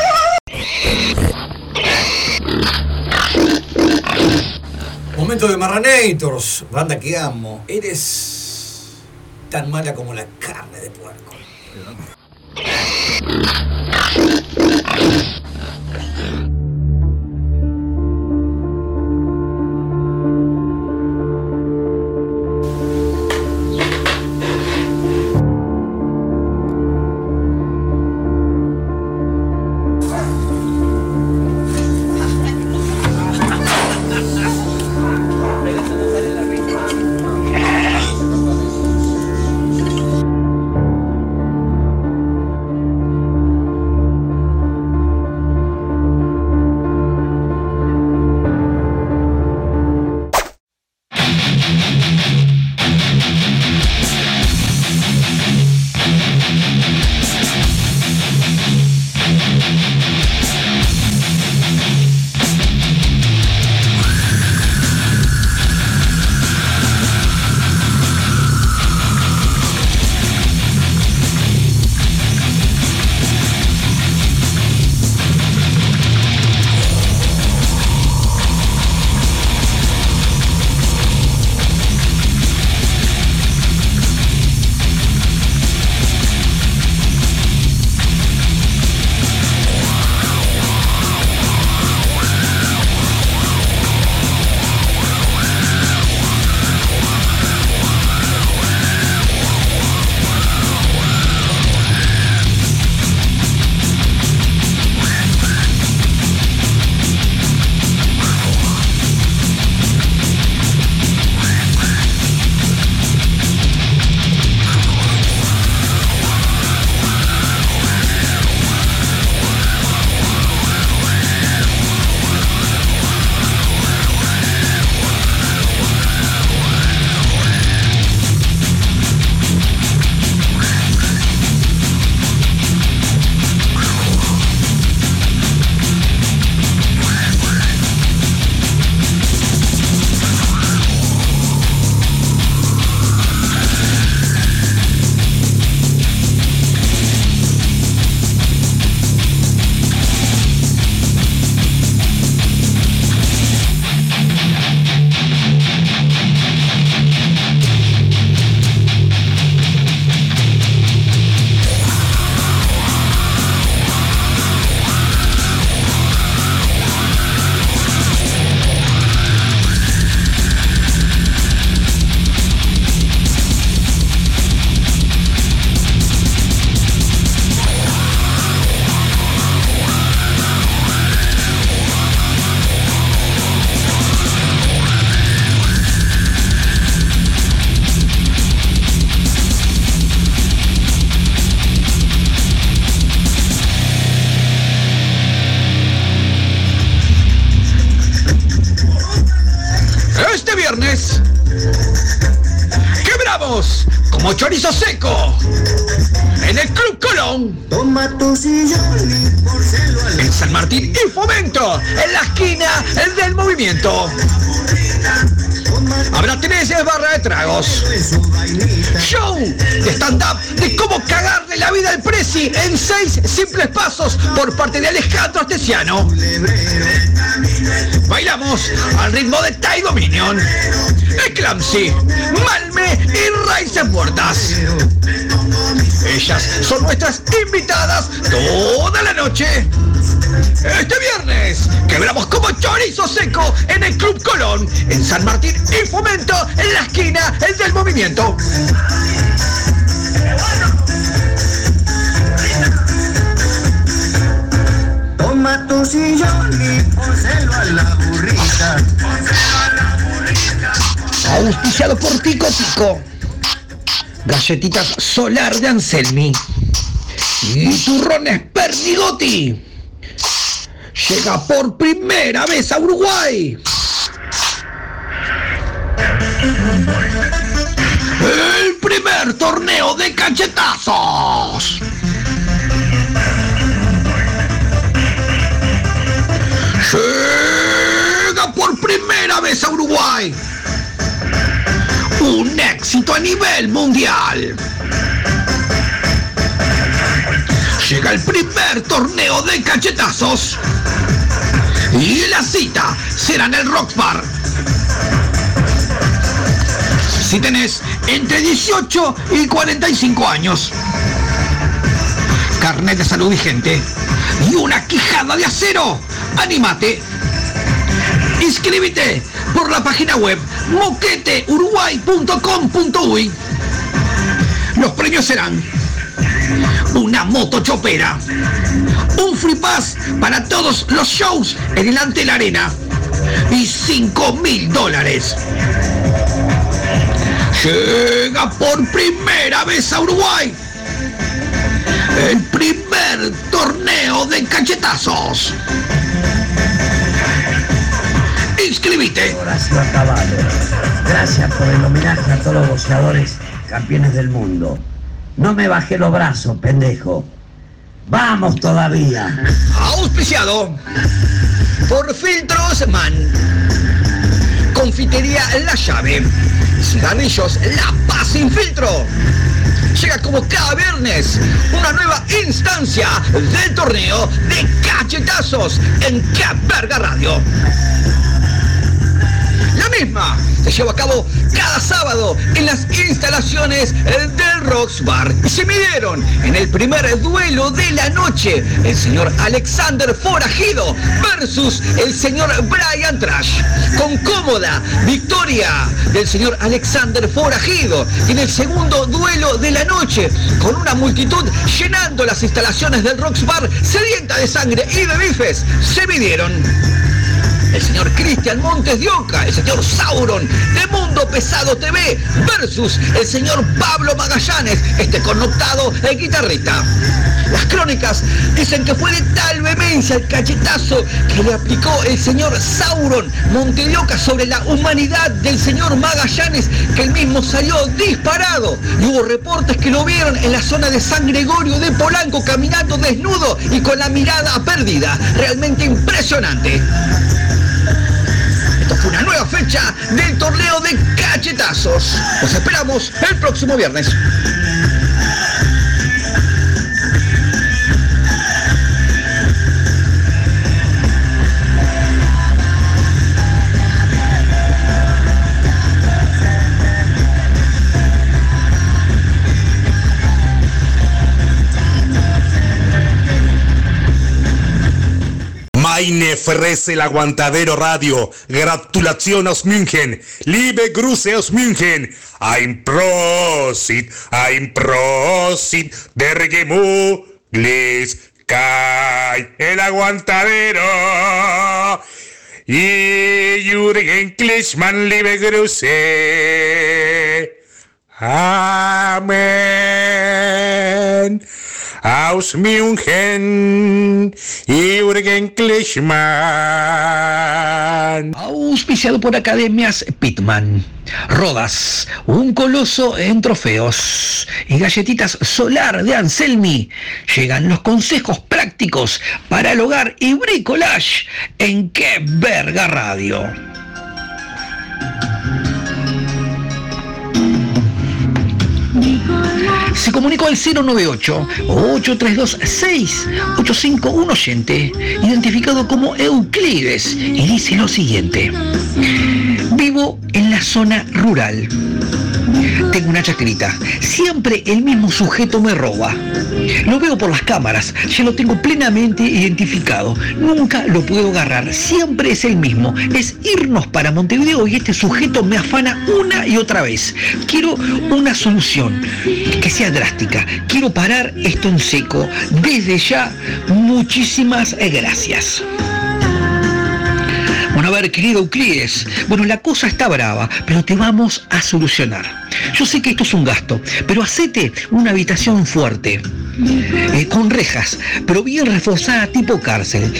Momento de Marranators, banda que amo. Eres tan mala como la carne de puerco. Chorizo seco en el Club Colón. Toma tu sillón y porcelo En San Martín y Fomento, en la esquina el del movimiento. Habrá tres barra de tragos. Show de stand-up de cómo cagarle la vida al Prezi en seis simples pasos por parte de Alejandro Artesiano. Bailamos al ritmo de Ty Dominion, Eclampsy, Malme y Raíces Muertas. Ellas son nuestras invitadas toda la noche. Este viernes quebramos como chorizo seco en el Club Colón, en San Martín y Fomento, en la esquina, el del movimiento. Toma tu sillón y pónselo a la burrita. Auspiciado por Tico Tico. Galletitas Solar de Anselmi. Y turrones Pernigotti. Llega por primera vez a Uruguay. El primer torneo de cachetazos. A Uruguay. Un éxito a nivel mundial. Llega el primer torneo de cachetazos. Y la cita será en el Rock Bar. Si tenés entre 18 y 45 años, carnet de salud vigente y una quijada de acero, anímate. Inscríbete por la página web moqueteuruguay.com.uy. Los premios serán una moto chopera, un free pass para todos los shows en el Ante la Arena y 5 mil dólares. Llega por primera vez a Uruguay el primer torneo de cachetazos. Inscribite. Horacio Acabado. Gracias por el homenaje a todos los boxeadores campeones del mundo. No me bajé los brazos, pendejo. Vamos todavía. Auspiciado por Filtros Man. Confitería La Llave. Cigarrillos La Paz sin filtro. Llega como cada viernes una nueva instancia del torneo de cachetazos en Que Verga Radio. La misma se lleva a cabo cada sábado en las instalaciones del Rocks Bar. Y se midieron en el primer duelo de la noche el señor Alexander Forajido versus el señor Brian Trash. Con cómoda victoria del señor Alexander Forajido. En el segundo duelo de la noche, con una multitud llenando las instalaciones del Rocks Bar, sedienta de sangre y de bifes, se midieron el señor Cristian Montes de Oca, el señor Sauron de Mundo Pesado TV versus el señor Pablo Magallanes, este connotado el guitarrista. Las crónicas dicen que fue de tal vehemencia el cachetazo que le aplicó el señor Sauron Monte de Oca sobre la humanidad del señor Magallanes que el mismo salió disparado. Y hubo reportes que lo vieron en la zona de San Gregorio de Polanco caminando desnudo y con la mirada perdida. Realmente impresionante. Una nueva fecha del torneo de cachetazos. Los esperamos el próximo viernes. Meine Fresse el Aguantadero Radio. Gratulation aus München. Liebe Grüße aus München. Ein Prosit, ein Prosit der Gemütlichkeit. El Aguantadero. Y Jürgen Klischmann, liebe Grüße. Amen. Aus München, Jürgen Klischmann. Auspiciado por Academias Pitman. Rodas, un coloso en trofeos. Y galletitas solar de Anselmi. Llegan los consejos prácticos para el hogar y bricolage en Qué Verga Radio. Se comunicó al 098-832-6851 oyente, identificado como Euclides, y dice lo siguiente. Vivo en la zona rural. Tengo una chacrita. Siempre el mismo sujeto me roba. Lo veo por las cámaras. Ya lo tengo plenamente identificado. Nunca lo puedo agarrar. Siempre es el mismo. Es irnos para Montevideo y este sujeto me afana una y otra vez. Quiero una solución que sea drástica. Quiero parar esto en seco. Desde ya, muchísimas gracias. Querido Euclides, bueno, la cosa está brava, pero te vamos a solucionar. Yo sé que esto es un gasto, pero hacete una habitación fuerte, eh, con rejas, pero bien reforzada tipo cárcel.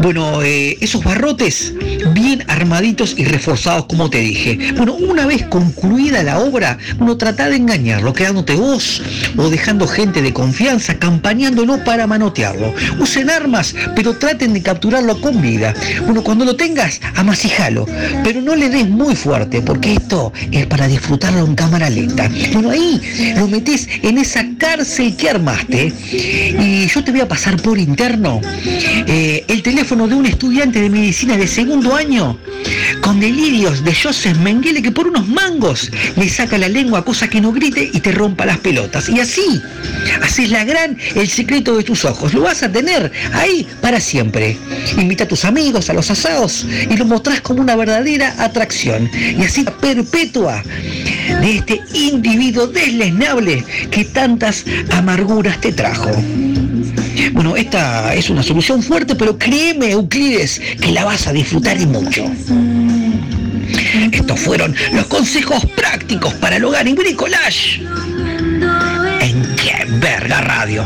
Bueno, eh, esos barrotes bien armaditos y reforzados como te dije. Bueno, una vez concluida la obra, bueno, trata de engañarlo, quedándote vos o dejando gente de confianza, campañándolo para manotearlo. Usen armas, pero traten de capturarlo con vida. Bueno, cuando lo tengas, amasijalo, pero no le des muy fuerte, porque esto es para disfrutarlo en cámara lenta. Bueno, ahí lo metes en esa cárcel que armaste y yo te voy a pasar por interno eh, el teléfono de un estudiante de medicina de segundo año con delirios de Joseph Mengele que por unos mangos le saca la lengua cosa que no grite y te rompa las pelotas. Y así haces la gran el secreto de tus ojos. Lo vas a tener ahí para siempre. Invita a tus amigos a los asados y lo mostrás como una verdadera atracción. Y así perpetua de este individuo deslesnable que tantas amarguras te trajo. Bueno, esta es una solución fuerte, pero créeme, Euclides, que la vas a disfrutar y mucho. Estos fueron los consejos prácticos para el hogar y bricolage. En qué verga radio.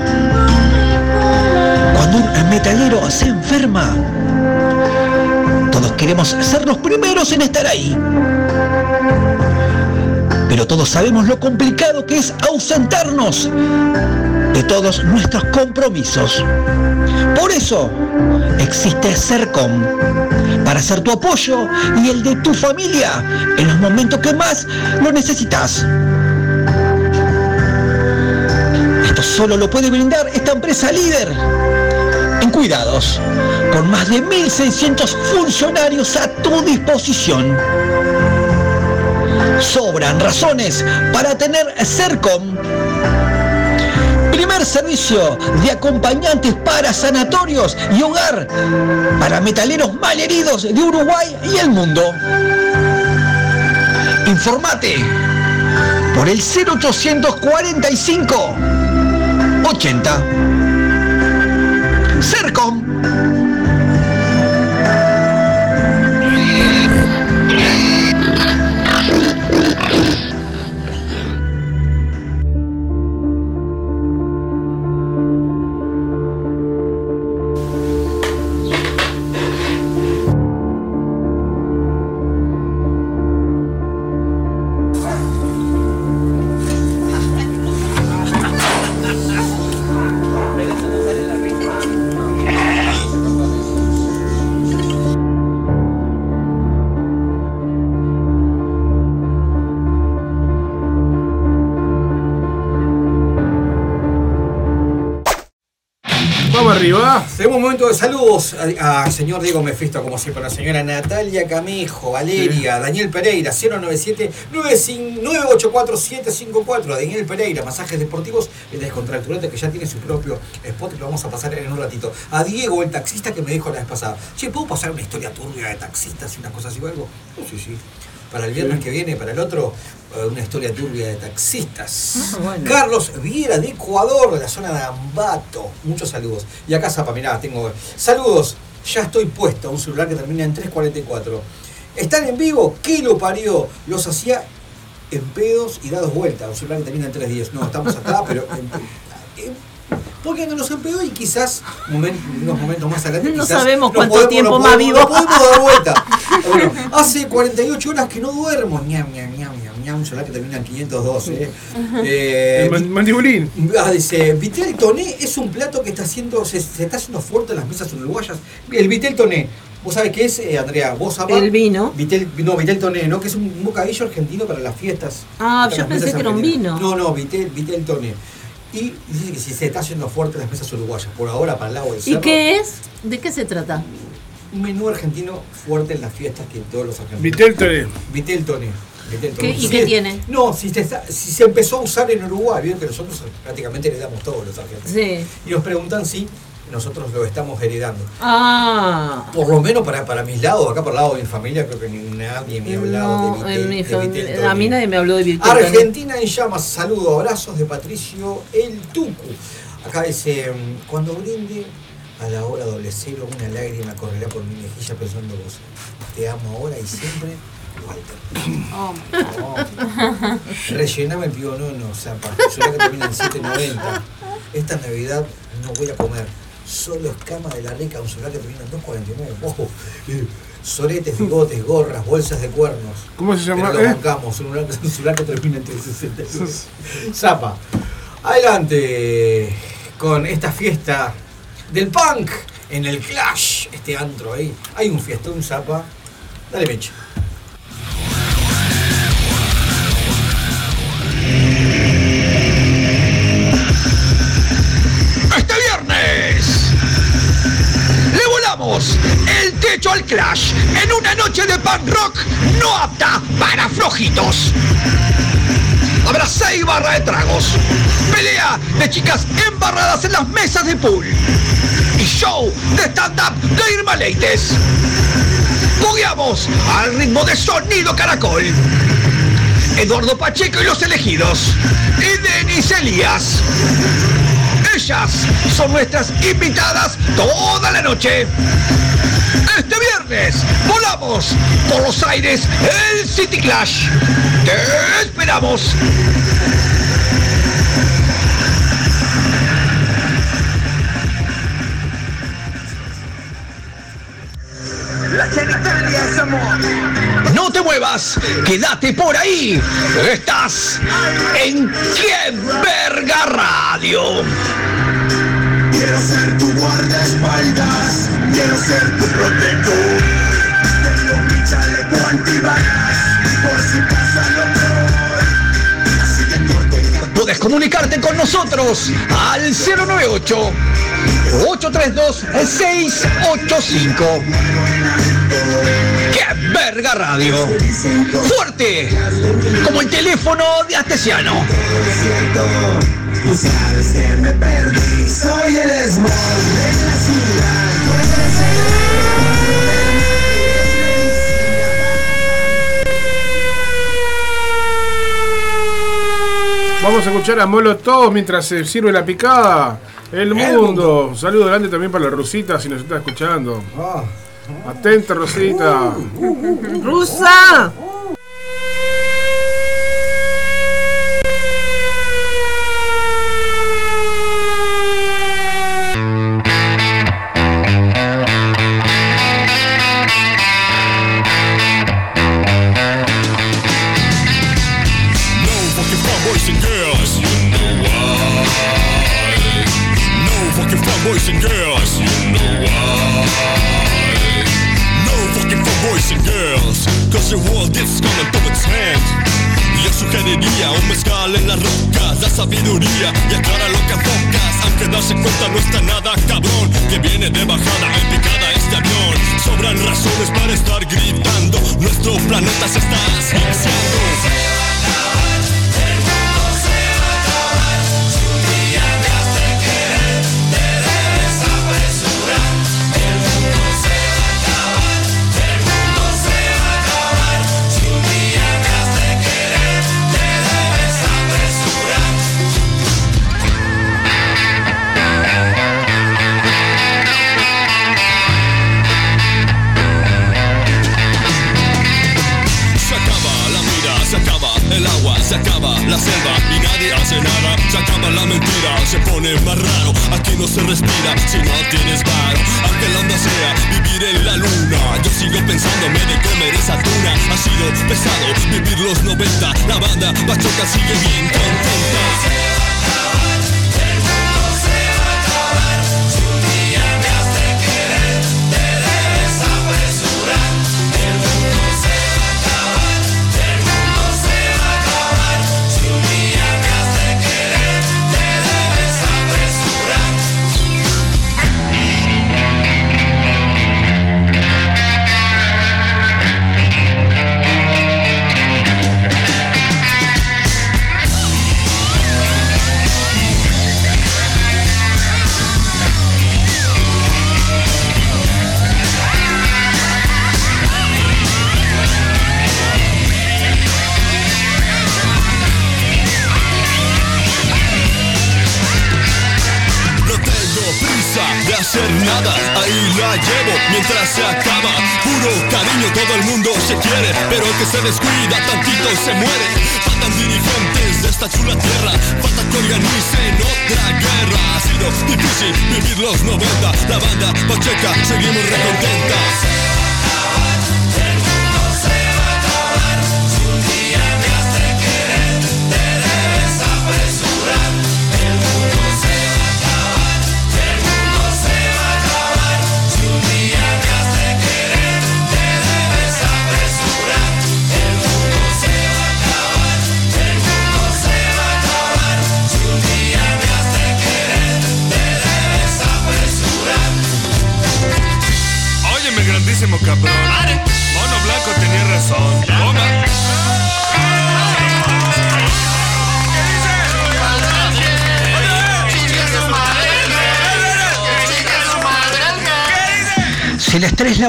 Cuando un metalero se enferma, todos queremos ser los primeros en estar ahí. Pero todos sabemos lo complicado que es ausentarnos de todos nuestros compromisos. Por eso existe CERCOM, para ser tu apoyo y el de tu familia en los momentos que más lo necesitas. Esto solo lo puede brindar esta empresa líder en cuidados, con más de 1.600 funcionarios a tu disposición. Sobran razones para tener CERCOM primer servicio de acompañantes para sanatorios y hogar para metaleros malheridos de Uruguay y el mundo. Informate por el 0845 80 CERCOM. Saludos al señor Diego Mefisto, como siempre, a la señora Natalia Camejo, Valeria, Daniel Pereira, 097-984-754. Daniel Pereira, masajes deportivos y descontracturantes, que ya tiene su propio spot que lo vamos a pasar en un ratito. A Diego, el taxista, que me dijo la vez pasada, che, ¿puedo pasar una historia turbia de taxistas y una cosa así o algo? Oh, sí, sí. Para el viernes Sí. que viene, para el otro, eh, una historia turbia de taxistas. Ah, bueno. Carlos Viera de Ecuador, de la zona de Ambato. Muchos saludos. Y acá, Zapa, mirá, tengo. Saludos, ya estoy puesto. Un celular que termina en 344. ¿Están en vivo? ¿Qué lo parió? Los hacía en pedos y dados vueltas. Un celular que termina en 310. No, estamos acá, pero. en- en- porque no nos empedó y quizás momen- unos momentos más adelante. No quizás sabemos cuánto podemos- tiempo nos más podemos- vivo. nos podemos dar vuelta. Bueno, hace 48 horas que no duermo. Ñam, ñam, ñam, ñam, ñam. Un celular que termina en 512. Eh, El mandibulín. Ah, dice, Vitel Toné es un plato que está haciendo, se, se está haciendo fuerte en las mesas uruguayas. El Vitel Toné, ¿vos sabés qué es, eh, Andrea? ¿Vos sabés? El vino. Vitel, no, Vitel Toné, ¿no? Que es un bocadillo argentino para las fiestas. Ah, yo pensé que era un vino. No, no, Vitel, Vitel Toné. Y dice que si se está haciendo fuerte en las mesas uruguayas, por ahora para el lago del ¿Y cerro. qué es? ¿De qué se trata? Un menú argentino fuerte en las fiestas que todos los argentinos. Vitel Toné. Vitel Toné. Vitel Toné. ¿Qué- y qué tiene? No, si, se está- si se empezó a usar en Uruguay, vieron que nosotros prácticamente heredamos todos los argentinos. Sí. Y nos preguntan si nosotros lo estamos heredando. Ah. Por lo menos para, para mis lados, acá por el lado de mi familia, creo que ni nadie me ha hablado No, de en Vitel, mi de fam- Vitel a mí nadie me habló de Vitel Toné. Argentina en llamas, saludo, abrazos de Patricio El Tucu. Acá dice, mm, cuando brinde a la hora doble cero, una lágrima correrá por mi mejilla pensando vos. Te amo ahora y siempre, Walter. Rellename el pionono, zapa. Yo que termina en 790. Esta Navidad no voy a comer. Solo escama de la rica, un celular que termina en 249. Ojo. Eh, Soretes, bigotes, gorras, bolsas de cuernos. ¿Cómo se llama? Pero lo Eh? bancamos, un celular, un celular que termina en 369. Zapa. Adelante con esta fiesta del punk en el Clash, este antro ahí. Hay un fiestón Zapa Dale, Mitch. Este viernes le volamos el techo al Clash en una noche de punk rock no apta para flojitos. Habrá seis barras de tragos, pelea de chicas embarradas en las mesas de pool y show de stand-up de Irma Leites. Bugueamos al ritmo de sonido caracol. Eduardo Pacheco y los elegidos. Y Denis Elías. Ellas son nuestras invitadas toda la noche. Este viernes volamos por los aires el City Clash. Te esperamos. La genitalia es amor. No te muevas, quédate por ahí. Estás en ¡Qué verga radio! Quiero ser tu guardaespaldas, quiero ser tu protector. Tengo mi chaleco antibalas, por si pasa lo peor. Así que corte Puedes comunicarte con nosotros al 098 832 685. ¡Qué verga radio! ¡Fuerte! Como el teléfono de Astesiano. Tú sabes que me perdí, soy el smog de la ciudad. Vamos a escuchar a Molotov mientras se sirve la picada. El mundo. Un saludo grande también para la Rosita si nos está escuchando. Atenta, Rosita. ¡Rusa!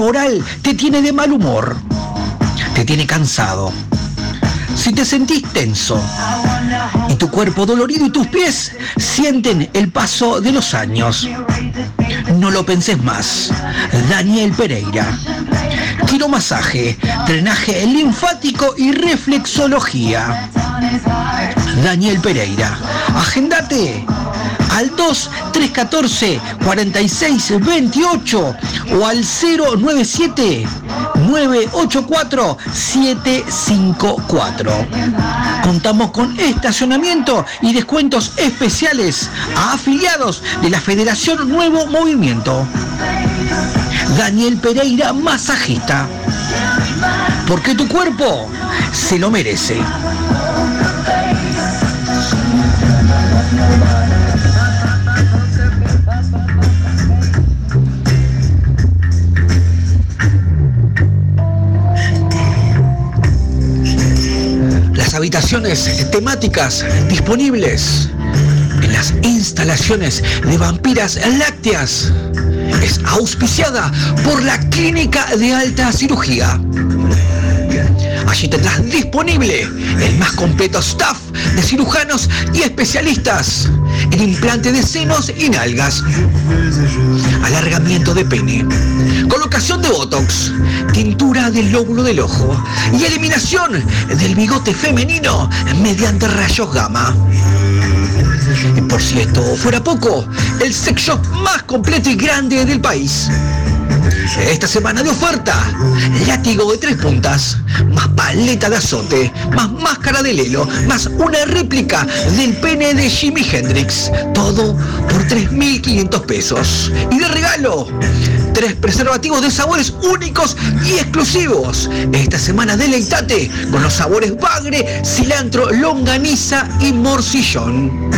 Laboral te tiene de mal humor, te tiene cansado, si te sentís tenso y tu cuerpo dolorido y tus pies sienten el paso de los años, no lo penses más. Daniel Pereira. Quiromasaje, drenaje linfático y reflexología. Daniel Pereira. Agendate al 2 314 46 28 o al 097 984 754. Contamos con estacionamiento y descuentos especiales a afiliados de la Federación Nuevo Movimiento. Daniel Pereira, masajista. Porque tu cuerpo se lo merece. Habitaciones temáticas disponibles en las instalaciones de vampiras lácteas es auspiciada por la Clínica de Alta Cirugía. Allí tendrás disponible el más completo staff de cirujanos y especialistas en implante de senos y nalgas, alargamiento de pene, colocación de botox, tintura del lóbulo del ojo y eliminación del bigote femenino mediante rayos gamma. Y por si esto fuera poco, el sex shop más completo y grande del país. Esta semana de oferta, látigo de tres puntas, más paleta de azote, más máscara de lelo, más una réplica del pene de Jimi Hendrix. Todo por 3.500 pesos. Y de regalo, tres preservativos de sabores únicos y exclusivos. Esta semana deleitate con los sabores bagre, cilantro, longaniza y morcillón.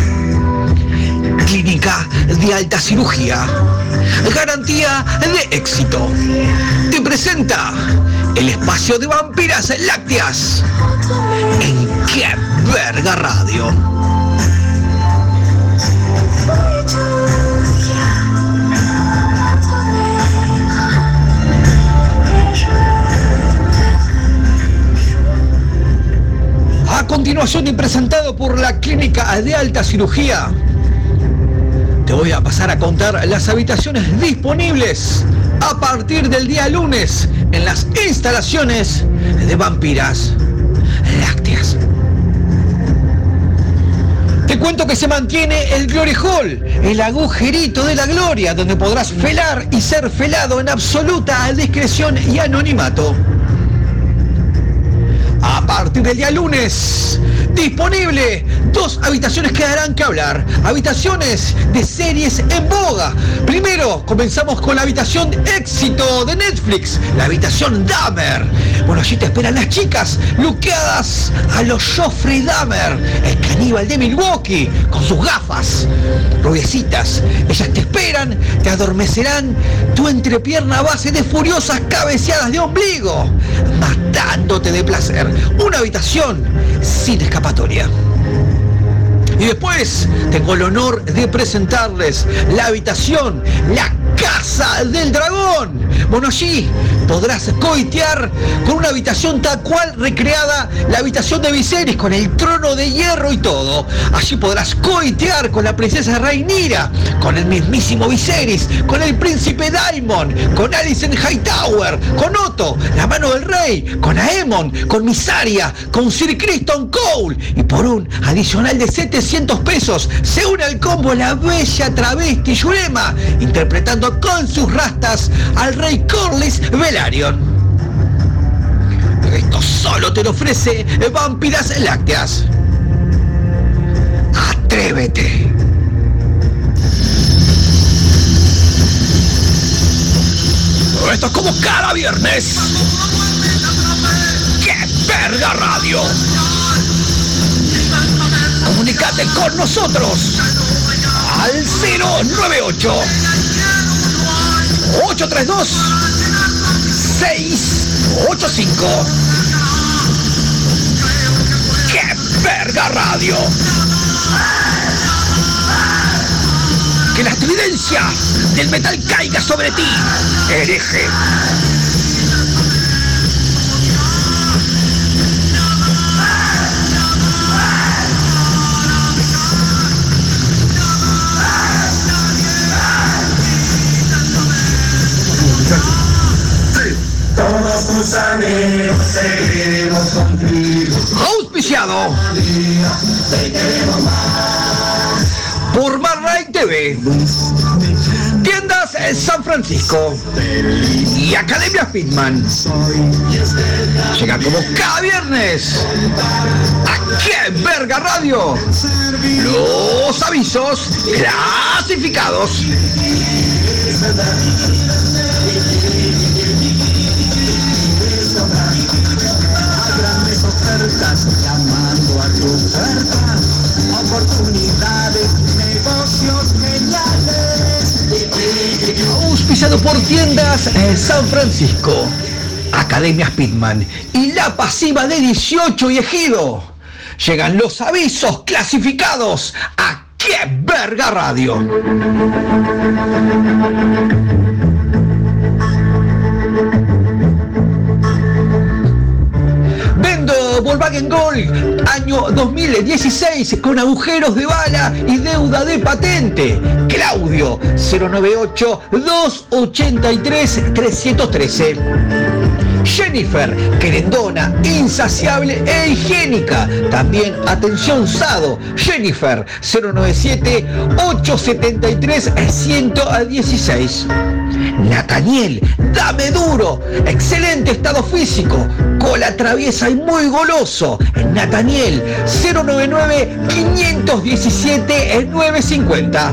Clínica de alta cirugía. Garantía de éxito. Te presenta el espacio de vampiras lácteas en Qué Verga Radio. A continuación y presentado por la Clínica de Alta Cirugía, voy a pasar a contar las habitaciones disponibles a partir del día lunes en las instalaciones de vampiras lácteas. Te cuento que se mantiene el Glory Hall, el agujerito de la gloria, donde podrás felar y ser felado en absoluta discreción y anonimato. A partir del día lunes, disponible dos habitaciones que darán que hablar. Habitaciones de series en boga. Primero, comenzamos con la habitación éxito de Netflix, la habitación Dahmer. Bueno, allí te esperan las chicas, luqueadas a los Joffrey Dahmer, el caníbal de Milwaukee, con sus gafas, rubiecitas. Ellas te esperan, te adormecerán tu entrepierna base de furiosas cabeceadas de ombligo, matándote de placer. Una habitación sin Y después tengo el honor de presentarles la habitación, la Casa del Dragón. Bueno, allí podrás coitear con una habitación tal cual recreada la habitación de Viserys con el trono de hierro y todo. Allí podrás coitear con la princesa Rhaenyra, con el mismísimo Viserys, con el príncipe Daemon, con Alicent Hightower, con Otto, la mano del rey, con Aemon, con Misaria, con Sir Criston Cole y por un adicional de 700 pesos se une al combo la bella travesti Yurema interpretando con sus rastas al rey Corlys Velaryon. Esto solo te lo ofrece Vampiras Lácteas. Atrévete. Esto es como cada viernes. ¡Qué verga radio! Comunicate con nosotros al 098 832 685 ¡Qué verga radio! Que la estridencia del metal caiga sobre ti, hereje. Todos tus amigos seguiremos contigo. Auspiciado por Marray TV, Tiendas eh, San Francisco y Academia Fitman. Llega como cada viernes a ¡Qué verga radio! Los avisos clasificados. Grandes ofertas llamando a tu puerta. Oportunidades, negocios geniales. Auspiciado por Tiendas eh, San Francisco, Academia Pitman y la pasiva de 18 y Ejido. Llegan los avisos clasificados a ¡Qué verga radio! Vendo Volkswagen Gol año 2016 con agujeros de bala y deuda de patente. Claudio 098 283 313. Jennifer, querendona, insaciable e higiénica. También atención Sado. Jennifer 097 873 116. Nathaniel, dame duro, excelente estado físico, cola traviesa y muy goloso. Nathaniel, 099-517-950.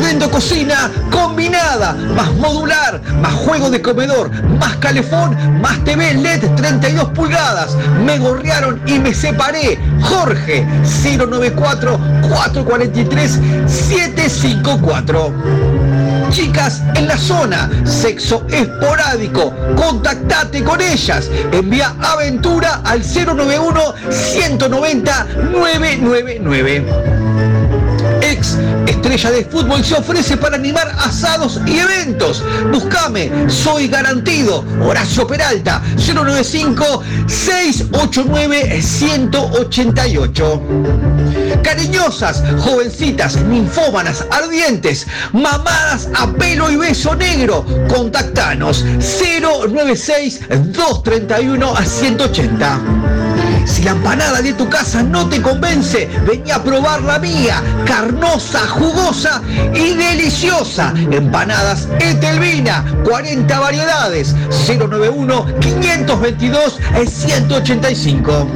Vendo cocina combinada, más modular, más juego de comedor, más calefón, más TV LED 32 pulgadas. Me gorrearon y me separé. Jorge, 094-443-754 chicas en la zona, sexo esporádico, contactate con ellas, envía aventura al 091 190 999. Ex estrella de fútbol se ofrece para animar asados y eventos. Buscame, soy garantido. Horacio Peralta, 095 689 188. Cariñosas, jovencitas, ninfómanas, ardientes, mamadas a pelo y beso negro. Contactanos 096 231 a 180. Si la empanada de tu casa no te convence, vení a probar la mía, carnosa, jugosa y deliciosa. Empanadas Etelvina, 40 variedades, 091-522-185.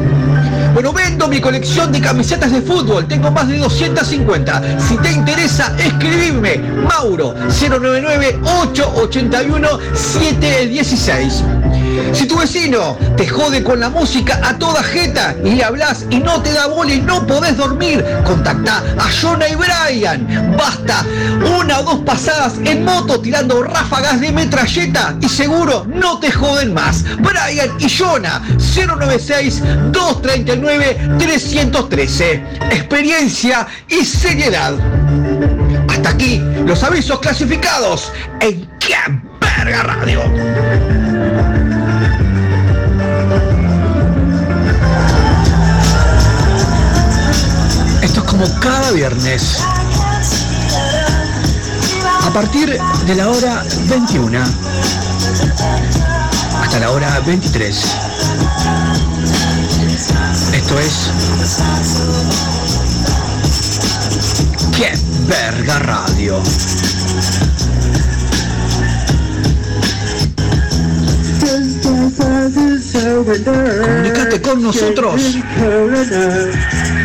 Bueno, vendo mi colección de camisetas de fútbol, tengo más de 250. Si te interesa, escribime, Mauro, 099-881-716. Si tu vecino te jode con la música a toda jeta y le hablas y no te da bola y no podés dormir, contacta a Jonah y Brian. Basta una o dos pasadas en moto tirando ráfagas de metralleta y seguro no te joden más. Brian y Jonah, 096-239-313. Experiencia y seriedad. Hasta aquí los avisos clasificados en ¡Qué verga radio! Como cada viernes. A partir de la hora 21 hasta la hora 23. Esto es ¡Qué verga radio! Comunicate con nosotros.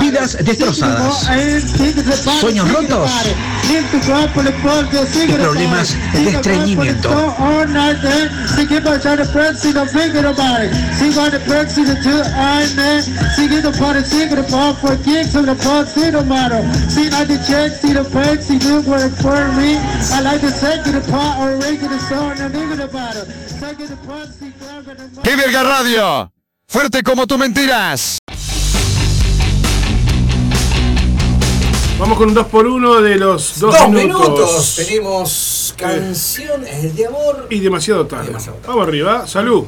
Vidas destrozadas. Sueños rotos. Y problemas de estreñimiento. ¡Qué verga radio! ¡Fuerte como tú mentiras! Vamos con un 2x1 de los 2 minutos. minutos. Tenemos canciones de amor. Y demasiado tarde. demasiado tarde. Vamos arriba, salud.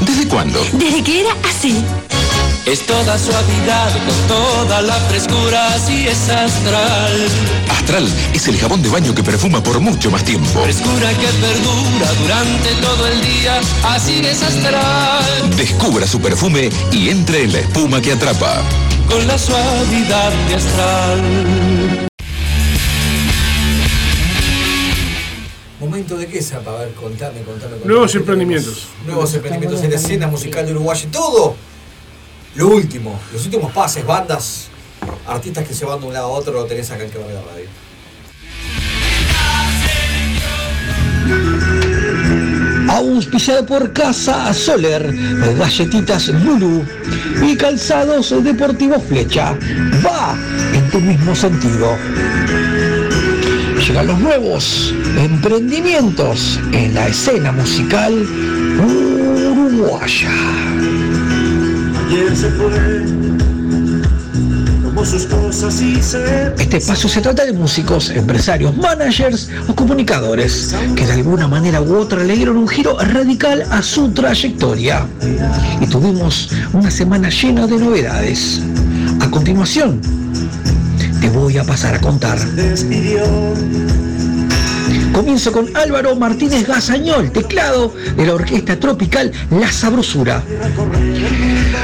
¿Desde cuándo? Desde que era así. Es toda suavidad, con toda la frescura, así es Astral. Astral es el jabón de baño que perfuma por mucho más tiempo. Frescura que perdura durante todo el día, así es Astral. Descubra su perfume y entre en la espuma que atrapa. Con la suavidad de Astral. Momento de qué, Zapa, a ver, contame, contame. contame. Nuevos ¿Qué emprendimientos. Nuevos emprendimientos en la escena musical de Uruguay. Todo lo último, los últimos pases, bandas, artistas que se van de un lado a otro, lo tenés acá en Quebrada Radio. Auspiciado por Casa Soler, Galletitas Lulu y Calzados Deportivos Flecha. Va en tu mismo sentido. Llegan los nuevos emprendimientos en la escena musical uruguaya. Este espacio se trata de músicos, empresarios, managers o comunicadores que de alguna manera u otra le dieron un giro radical a su trayectoria. Y tuvimos una semana llena de novedades. A continuación, voy a pasar a contar. Comienzo con Álvaro Martínez Gazañol, teclado de la orquesta tropical La Sabrosura.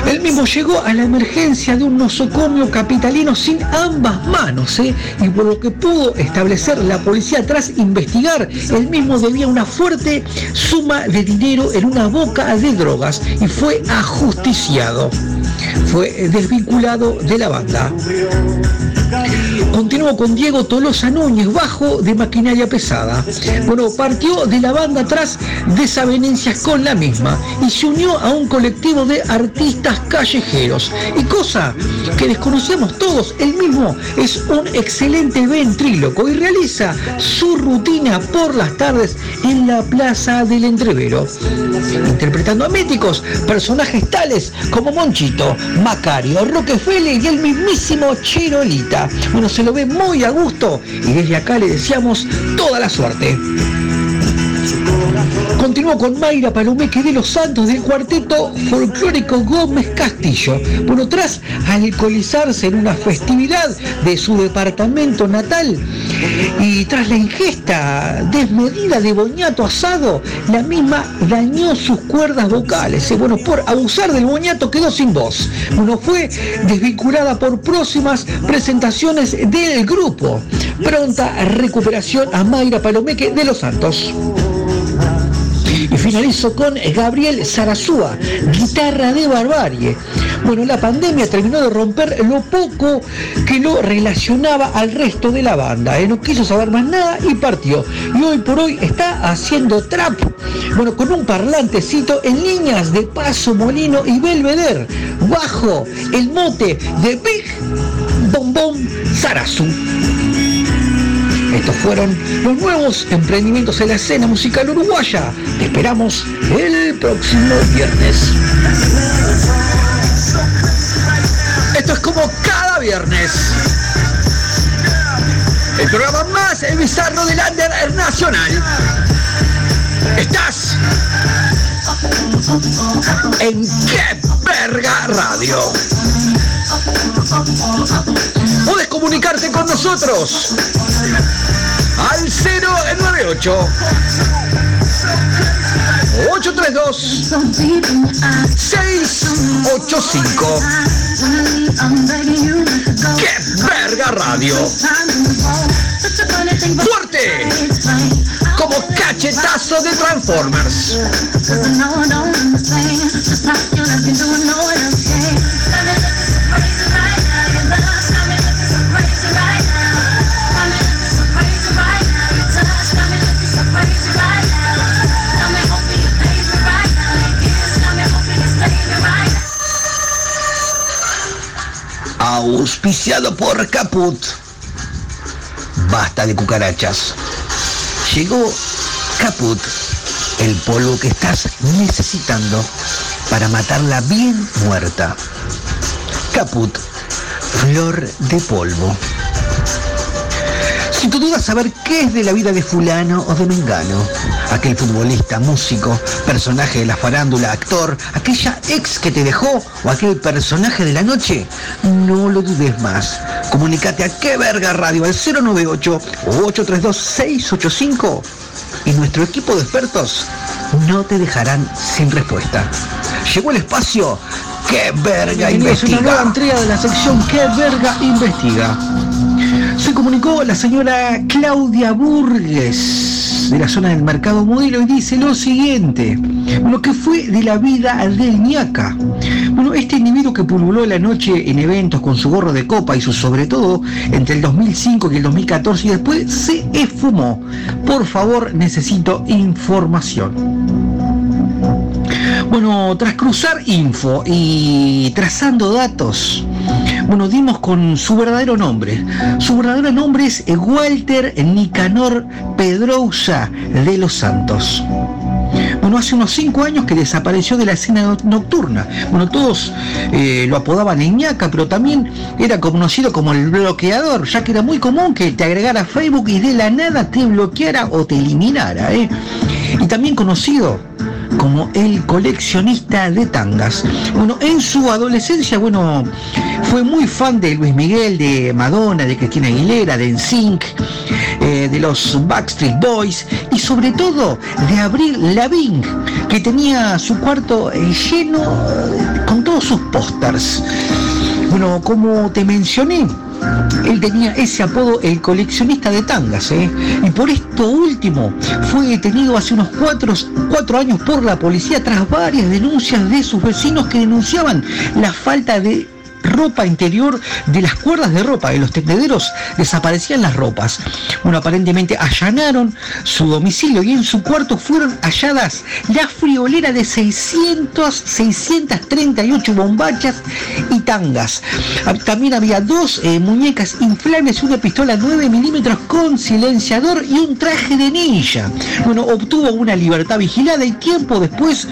Él mismo llegó a la emergencia de un nosocomio capitalino sin ambas manos, ¿eh? y por lo que pudo establecer la policía tras investigar, él mismo debía una fuerte suma de dinero en una boca de drogas y fue ajusticiado. Fue desvinculado de la banda. Margarita. Continuó con Diego Tolosa Núñez, bajo de maquinaria pesada. Bueno, partió de la banda tras desavenencias con la misma y se unió a un colectivo de artistas callejeros. Y cosa que desconocemos todos, él mismo es un excelente ventríloco y realiza su rutina por las tardes en la Plaza del Entrevero, interpretando a míticos personajes tales como Monchito, Macario, Rockefeller y el mismísimo Chirolita. Se lo ve muy a gusto y desde acá le deseamos toda la suerte. Continuó con Mayra Palomeque de los Santos del cuarteto folclórico Gómez Castillo. Bueno, tras alcoholizarse en una festividad de su departamento natal y tras la ingesta desmedida de boñato asado, la misma dañó sus cuerdas vocales. Eh, Bueno, por abusar del boñato quedó sin voz. Bueno, fue desvinculada por próximas presentaciones del grupo. Pronta recuperación a Mayra Palomeque de los Santos. Finalizo con Gabriel Sarazúa, guitarra de barbarie. Bueno, la pandemia terminó de romper lo poco que lo relacionaba al resto de la banda. ¿eh? No quiso saber más nada y partió. Y hoy por hoy está haciendo trap. Bueno, con un parlantecito en líneas de Paso Molino y Belvedere. Bajo el mote de Big Bombón Sarazú. Estos fueron los nuevos emprendimientos en la escena musical uruguaya. Te esperamos el próximo viernes. Esto es como cada viernes. El programa más bizarro del Under Nacional. Estás en Qué Verga Radio. Puedes comunicarte con nosotros al 098 832 685 ¡Qué verga radio! ¡Fuerte! Como cachetazo de Transformers. Auspiciado por Caput. Basta de cucarachas. Llegó Caput, el polvo que estás necesitando para matarla bien muerta. Caput, flor de polvo. Si tu duda saber qué es de la vida de fulano o de mengano, aquel futbolista, músico, personaje de la farándula, actor, aquella ex que te dejó o aquel personaje de la noche, no lo dudes más. Comunicate a qué verga radio al 098 832 685 y nuestro equipo de expertos no te dejarán sin respuesta. Llegó el espacio ¡Qué verga Bienvenidos a una nueva investiga! entrega de la sección ¿Qué verga investiga? Se comunicó la señora Claudia Burgues de la zona del mercado modelo y dice lo siguiente. Bueno, que fue de la vida del ñaca. Bueno, este individuo que pululó la noche en eventos con su gorro de copa y su sobre todo entre el 2005 y el 2014 y después se esfumó. Por favor, necesito información. Bueno, tras cruzar info y trazando datos, bueno, dimos con su verdadero nombre. Su verdadero nombre es Walter Nicanor Pedrousa de los Santos. Bueno, hace unos cinco años que desapareció de la escena no- nocturna. Bueno, todos eh, lo apodaban el ñaca, pero también era conocido como el bloqueador, ya que era muy común que te agregara Facebook y de la nada te bloqueara o te eliminara. ¿eh? Y también conocido como el coleccionista de tangas. Bueno, en su adolescencia, bueno, fue muy fan de Luis Miguel, de Madonna, de Cristina Aguilera, de NSYNC, eh, de los Backstreet Boys y sobre todo de Abril Lavigne, que tenía su cuarto eh, lleno eh, con todos sus pósters. Bueno, como te mencioné, él tenía ese apodo el coleccionista de tangas, ¿eh? y por esto último fue detenido hace unos cuatro, cuatro años por la policía tras varias denuncias de sus vecinos que denunciaban la falta de ropa interior de las cuerdas de ropa, de los tendederos desaparecían las ropas. Bueno, aparentemente allanaron su domicilio y en su cuarto fueron halladas la friolera de 600, 638 bombachas y tangas. Ah, También había dos eh, muñecas inflables, una pistola 9 milímetros con silenciador y un traje de ninja. Bueno, obtuvo una libertad vigilada y tiempo después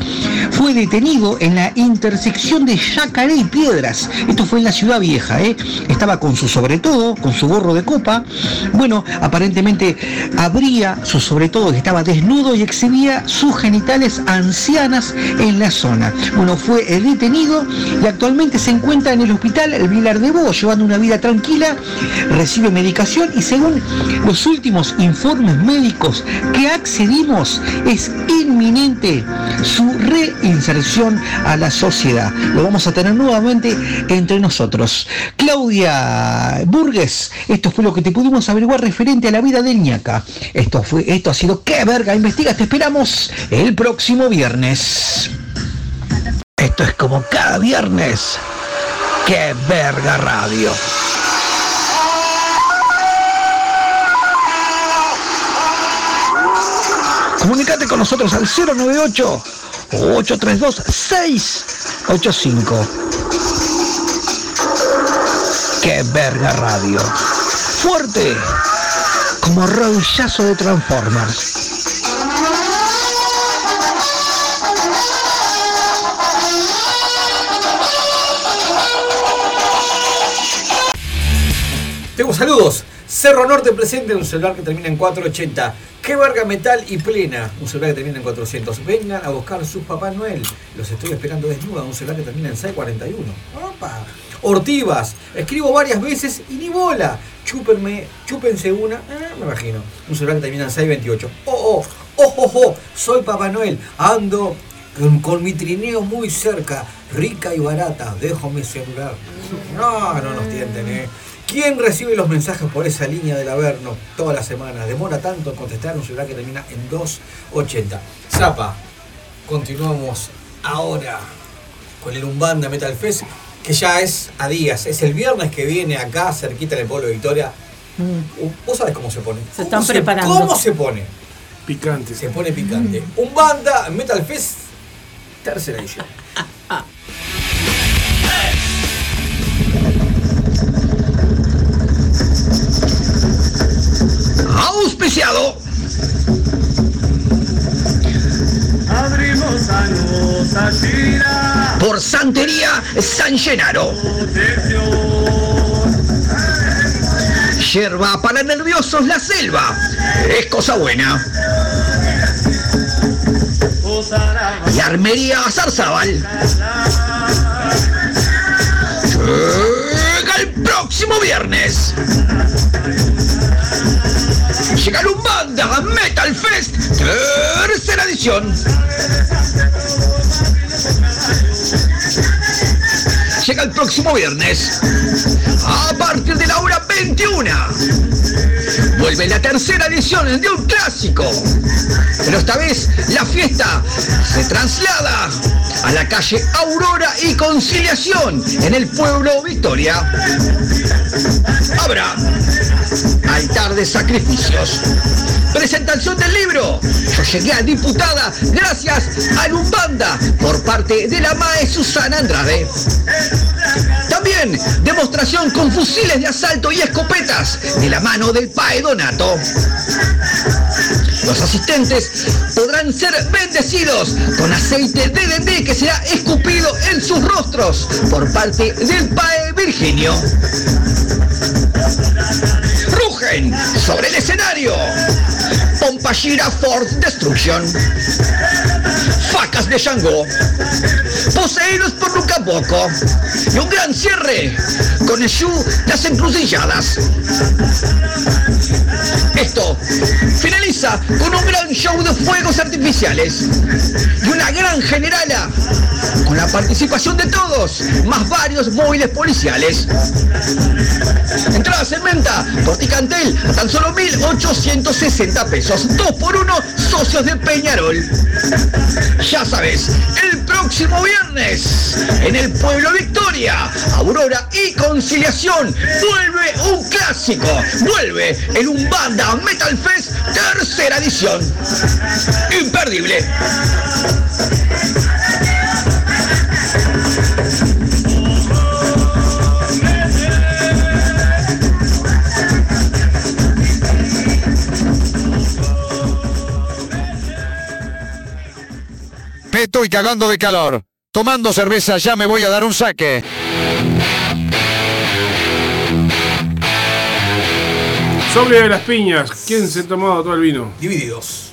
fue detenido en la intersección de Yacaré y Piedras. Esto fue en la ciudad vieja, ¿eh? Estaba con su sobre todo, con su gorro de copa. Bueno, aparentemente abría su sobre todo estaba desnudo y exhibía sus genitales ancianas en la zona. Bueno, fue eh, detenido y actualmente se encuentra en el hospital El Vilar de Bo, llevando una vida tranquila, recibe medicación y según los últimos informes médicos que accedimos, es inminente su reinserción a la sociedad. Lo vamos a tener nuevamente entre nosotros. Claudia Burgues, esto fue lo que te pudimos averiguar referente a la vida del ñaca. Esto fue, esto ha sido qué verga, investiga, te esperamos el próximo viernes. Esto es como cada viernes. ¡Qué verga radio! Comunicate con nosotros al 098 832 685. ¡Qué verga radio! Fuerte como rodillazo de Transformers. Tengo saludos. Cerro Norte presente un celular que termina en 480. Qué verga metal y plena. Un celular que termina en 400. Vengan a buscar sus Papá Noel. Los estoy esperando desnuda. Un celular que termina en 641. Opa. Ortivas. Escribo varias veces y ni bola. Chúpenme, chúpense una. Eh, me imagino. Un celular que termina en 628. Oh, oh, oh, oh, oh. Soy Papá Noel. Ando con, mi trineo muy cerca. Rica y barata. Dejo mi celular. No, no nos tienten, eh. ¿Quién recibe los mensajes por esa línea del Averno toda la semana? Demora tanto en contestar un celular que termina en 280. Zapa, continuamos ahora con el Umbanda Metal Fest, que ya es a días. Es el viernes que viene acá, cerquita en el pueblo de Victoria. Uh, ¿Vos sabés cómo se pone? Se están ¿Cómo preparando. ¿Cómo se pone? Picante. Se pone picante. Umbanda Metal Fest, tercera edición. Auspiciado. Por Santería San Genaro. Yerba para nerviosos la selva. Es cosa buena. Y Armería Zarzabal. Llega el próximo viernes. Llega el Umbanda. Banda Metal Fest, tercera edición. Llega el próximo viernes, a partir de la hora 21. Vuelve la tercera edición de un clásico. Pero esta vez la fiesta se traslada a la calle Aurora y Conciliación en el pueblo Victoria. Habrá altar de sacrificios. Presentación del libro. Yo llegué a diputada gracias a Lumbanda por parte de la MAE Susana Andrade. También demostración con fusiles de asalto y escopetas de la mano del PAE Donato. Los asistentes podrán ser bendecidos con aceite de dendé que será escupido en sus rostros por parte del PAE Virginio. Sobre el escenario. Pompashira Ford Destruction. Facas de Shango. Poseídos por Luca Boco. Y un gran cierre con el show Las Encrucilladas. Esto finaliza con un gran show de fuegos artificiales y una gran generala con la participación de todos, más varios móviles policiales. Entradas en venta por Ticantel tan solo 1.860 pesos. 2 por 1 socios de Peñarol. Ya sabes, el próximo viernes en el pueblo Victoria, Aurora y Conciliación vuelve un clásico. Vuelve el Umbanda Metal Fest tercera edición. Imperdible. Estoy cagando de calor. Tomando cerveza ya me voy a dar un saque. Sobre de las piñas. ¿Quién se ha tomado todo el vino? Divididos.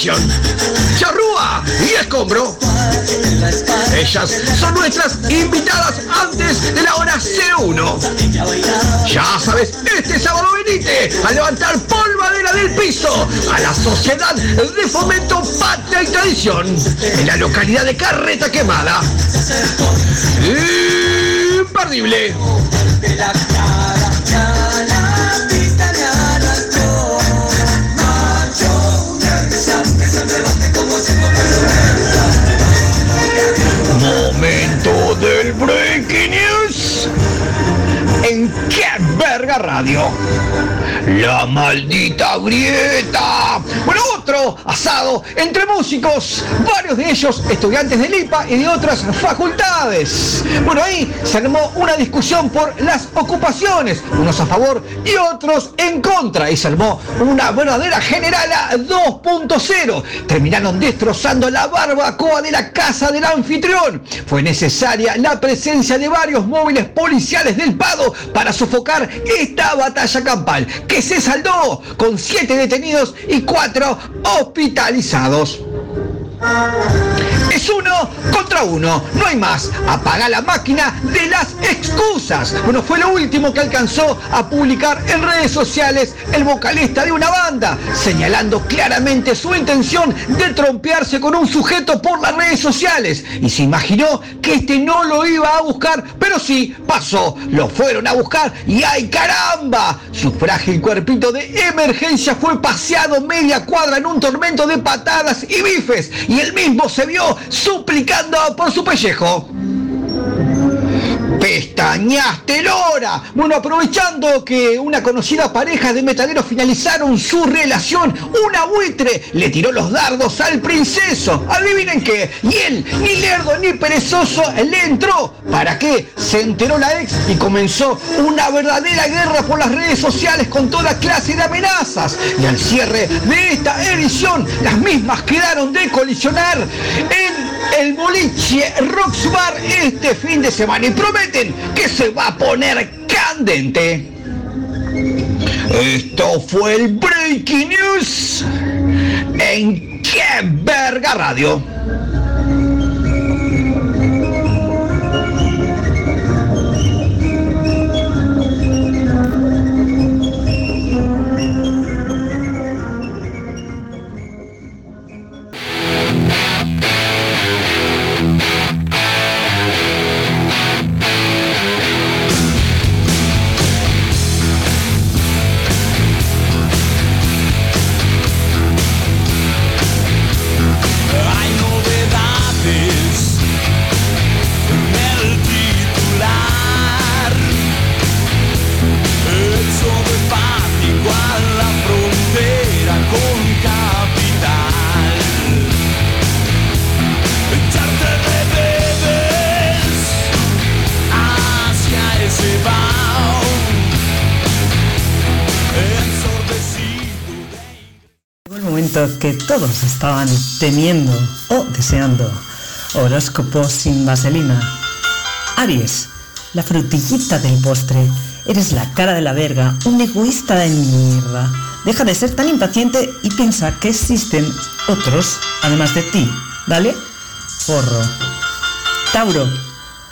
Charrúa y escombro. Ellas son nuestras invitadas antes de la hora 01. Ya sabes, este sábado venite a levantar polvadera del piso a la Sociedad de Fomento Patria y Tradición en la localidad de Carreta Quemada. Imperdible. Qué Verga Radio. La maldita grieta. Bueno, otro asado entre músicos, varios de ellos estudiantes del IPA y de otras facultades. Bueno, ahí se armó una discusión por las ocupaciones, unos a favor y otros en contra, y se armó una verdadera generala 2.0. Terminaron destrozando la barbacoa de la casa del anfitrión. Fue necesaria la presencia de varios móviles policiales del Pado para sofocar esta batalla campal, que se saldó con 7 detenidos y 4 hospitalizados. Es uno contra uno, no hay más. Apaga la máquina de las excusas. Bueno, fue lo último que alcanzó a publicar en redes sociales el vocalista de una banda, señalando claramente su intención de trompearse con un sujeto por las redes sociales. Y se imaginó que este no lo iba a buscar, pero sí pasó. Lo fueron a buscar y ¡ay caramba! Su frágil cuerpito de emergencia fue paseado media cuadra en un tormento de patadas y bifes. Y él mismo se vio suplicando por su pellejo. Pestañaste Lora. Bueno, aprovechando que una conocida pareja de metaleros finalizaron su relación, una buitre le tiró los dardos al princeso. Adivinen qué. Y él, ni lerdo ni perezoso, le entró. ¿Para qué? Se enteró la ex y comenzó una verdadera guerra por las redes sociales con toda clase de amenazas. Y al cierre de esta edición, las mismas quedaron de colisionar en el boliche Rocks Bar este fin de semana y prometen que se va a poner candente. Esto fue el Breaking News en Qué Radio. Que todos estaban temiendo o deseando. Horóscopo sin vaselina. Aries, la frutillita del postre. Eres la cara de la verga, un egoísta de mierda. Deja de ser tan impaciente y piensa que existen otros, además de ti, ¿vale? Forro. Tauro.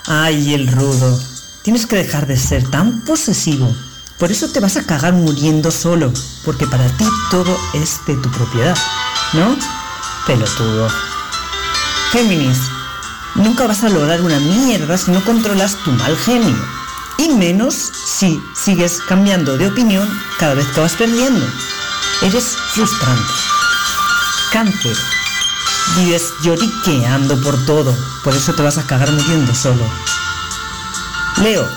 Ay, el rudo. Tienes que dejar de ser tan posesivo. Por eso te vas a cagar muriendo solo, porque para ti todo es de tu propiedad, ¿no? Pelotudo. Géminis. Nunca vas a lograr una mierda si no controlas tu mal genio. Y menos si sigues cambiando de opinión cada vez que vas perdiendo. Eres frustrante. Cáncer. Vives lloriqueando por todo. Por eso te vas a cagar muriendo solo. Leo.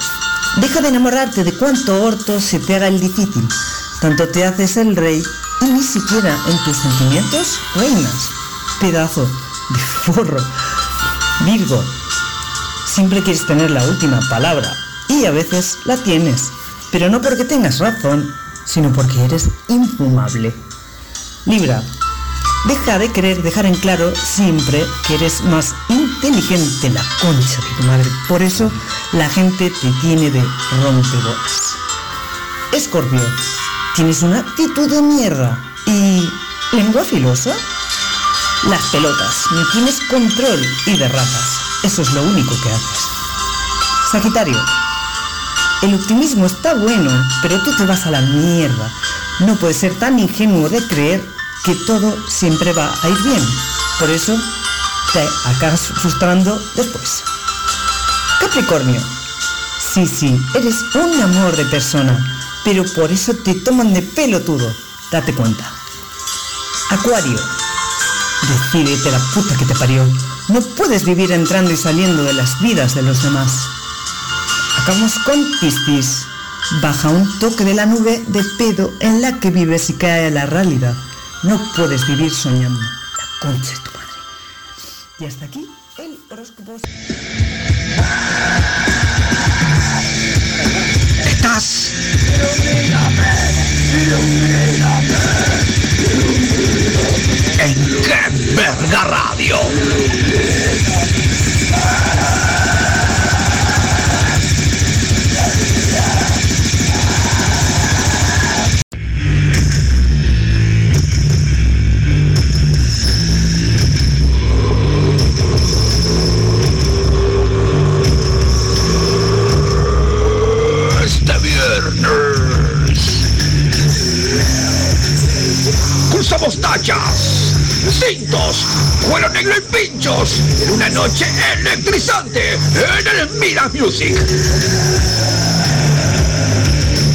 Deja de enamorarte de cuánto orto se te haga el difícil. Tanto te haces el rey y ni siquiera en tus sentimientos reinas. Pedazo de forro. Virgo. Siempre quieres tener la última palabra y a veces la tienes, pero no porque tengas razón, sino porque eres infumable. Libra. Deja de querer dejar en claro siempre que eres más inteligente la concha de tu madre. Por eso la gente te tiene de rompebolas. Escorpio. Tienes una actitud de mierda. ¿Y lengua filosa? Las pelotas. No tienes control y derrapas. Eso es lo único que haces. Sagitario. El optimismo está bueno, pero tú te vas a la mierda. No puedes ser tan ingenuo de creer que todo siempre va a ir bien. Por eso te acabas frustrando después. Capricornio. Sí, sí, eres un amor de persona, pero por eso te toman de pelotudo. Date cuenta. Acuario. Decídete la puta que te parió. No puedes vivir entrando y saliendo de las vidas de los demás. Acabamos con Piscis. Baja un toque de la nube de pedo en la que vives y cae la realidad. No puedes vivir soñando. La concha de tu madre. Y hasta aquí el horóscopo. Estás en Qué Verga Radio. Cintos, cuero negro y pinchos en una noche electrizante en el Miras Music.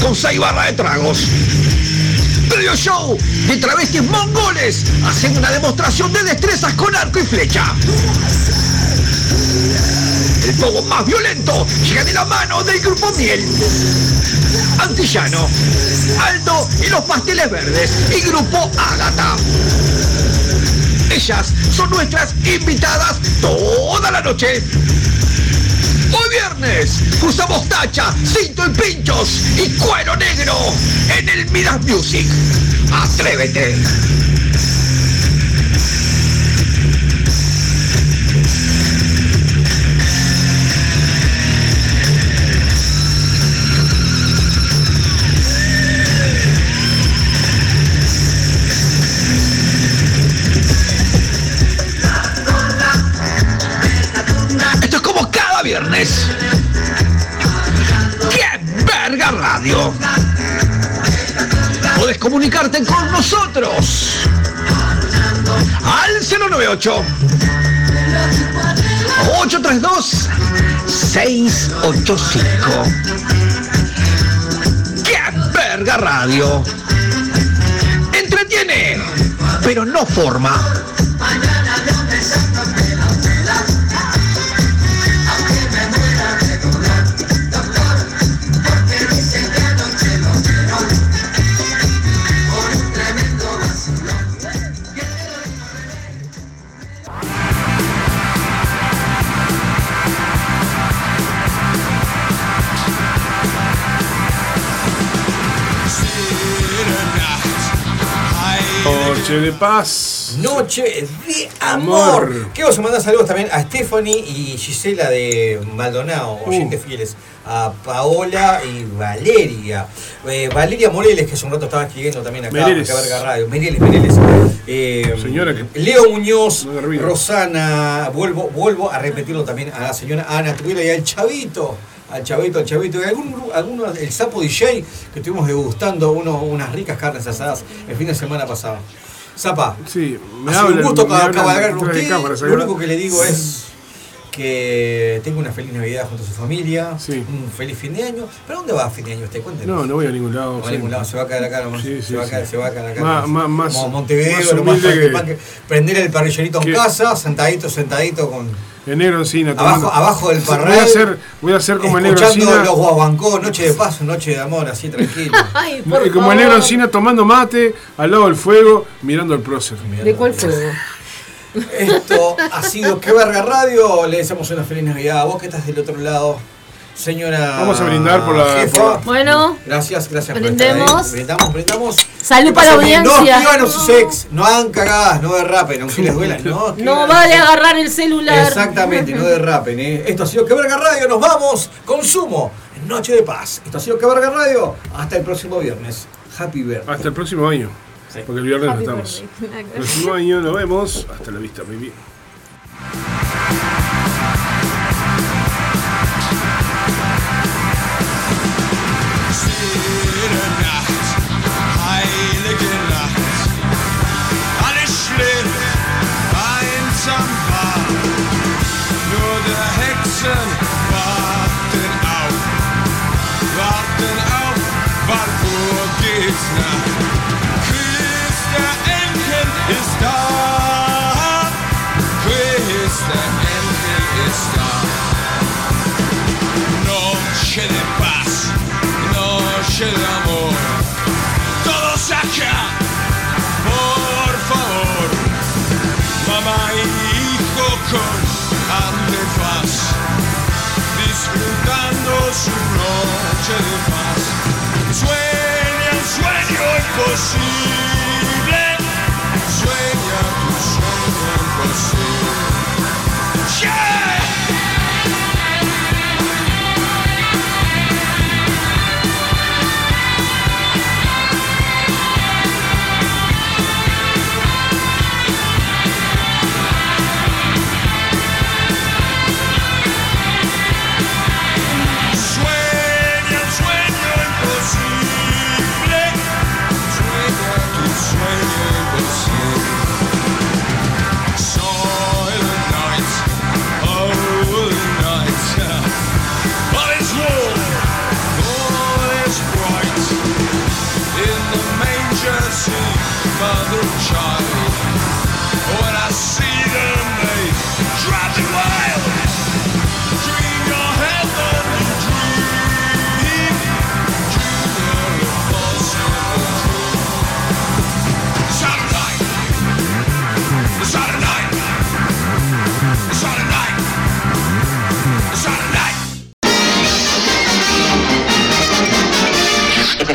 Con seis barras de tragos. Video show de travestis mongoles haciendo una demostración de destrezas con arco y flecha. Fuego más violento llega de la mano del grupo Miel. Antillano, Alto y los pasteles verdes y grupo Ágata. Ellas son nuestras invitadas toda la noche. Hoy viernes cruzamos tacha, cinto y pinchos y cuero negro en el Midas Music. Atrévete. Comunicarte con nosotros al 098 832 685. ¡Qué verga radio! Entretiene, pero no forma. Noche de paz. Noche de amor. Amor. Quiero mandar saludos también a Stephanie y Gisela de Maldonado, Uh. oyentes fieles. A Paola y Valeria. Eh, Valeria Moreles, que hace un rato estaba escribiendo también acá, acá Verga Radio. Mereles, Mereles. Eh, Señora que- Leo Muñoz, No. Rosana, vuelvo, vuelvo a repetirlo también a la señora Ana Tuviera y al Chavito. Al Chavito, al Chavito. Y algún, alguno, el Sapo DJ, que estuvimos degustando uno, unas ricas carnes asadas el fin de semana pasado. Zapa, Sí, me ha un gusto cabalgar con usted. Lo único que le digo es que tenga una feliz Navidad junto a su familia, un feliz fin de año. ¿Pero dónde va a fin de año usted? Cuéntenos. No, no voy a ningún lado. No va a ningún lado, se va a caer acá nomás. Sí, sí, se, va a sí. caer, se va a caer acá. Má- nomás. má- más- Como Montevideo, más lo más que que- prender el parrillerito en casa, sentadito, sentadito con. El negro encina. Abajo, abajo del Voy parral. a hacer, voy a hacer como el negro escuchando encina. los guaguancó, noche de paz, noche de amor, así tranquilo. Ay, Y por como el negro favor. encina tomando mate al lado del fuego, mirando el prócer. ¿De cuál fuego? Esto ha sido Que Verga Radio. Le deseamos una feliz Navidad. A vos que estás del otro lado, señora. Vamos a brindar por la- jefa. Bueno, Gracias, gracias Brindemos. por estar ahí. Brindamos, brindamos. Salud para la audiencia. No escriban a sus ex, no hagan cagadas, no derrapen, aunque les duela. No, no vale agarrar el celular. Exactamente, no derrapen. ¿eh? Esto ha sido Que Verga Radio. Nos vamos. Consumo. Noche de Paz. Esto ha sido Que Verga Radio. Hasta el próximo viernes. Happy birthday. Hasta el próximo año. Porque el viernes no estamos. birthday. El próximo año nos vemos. Hasta la vista, baby. listen noche de paz. Sueña sueño imposible,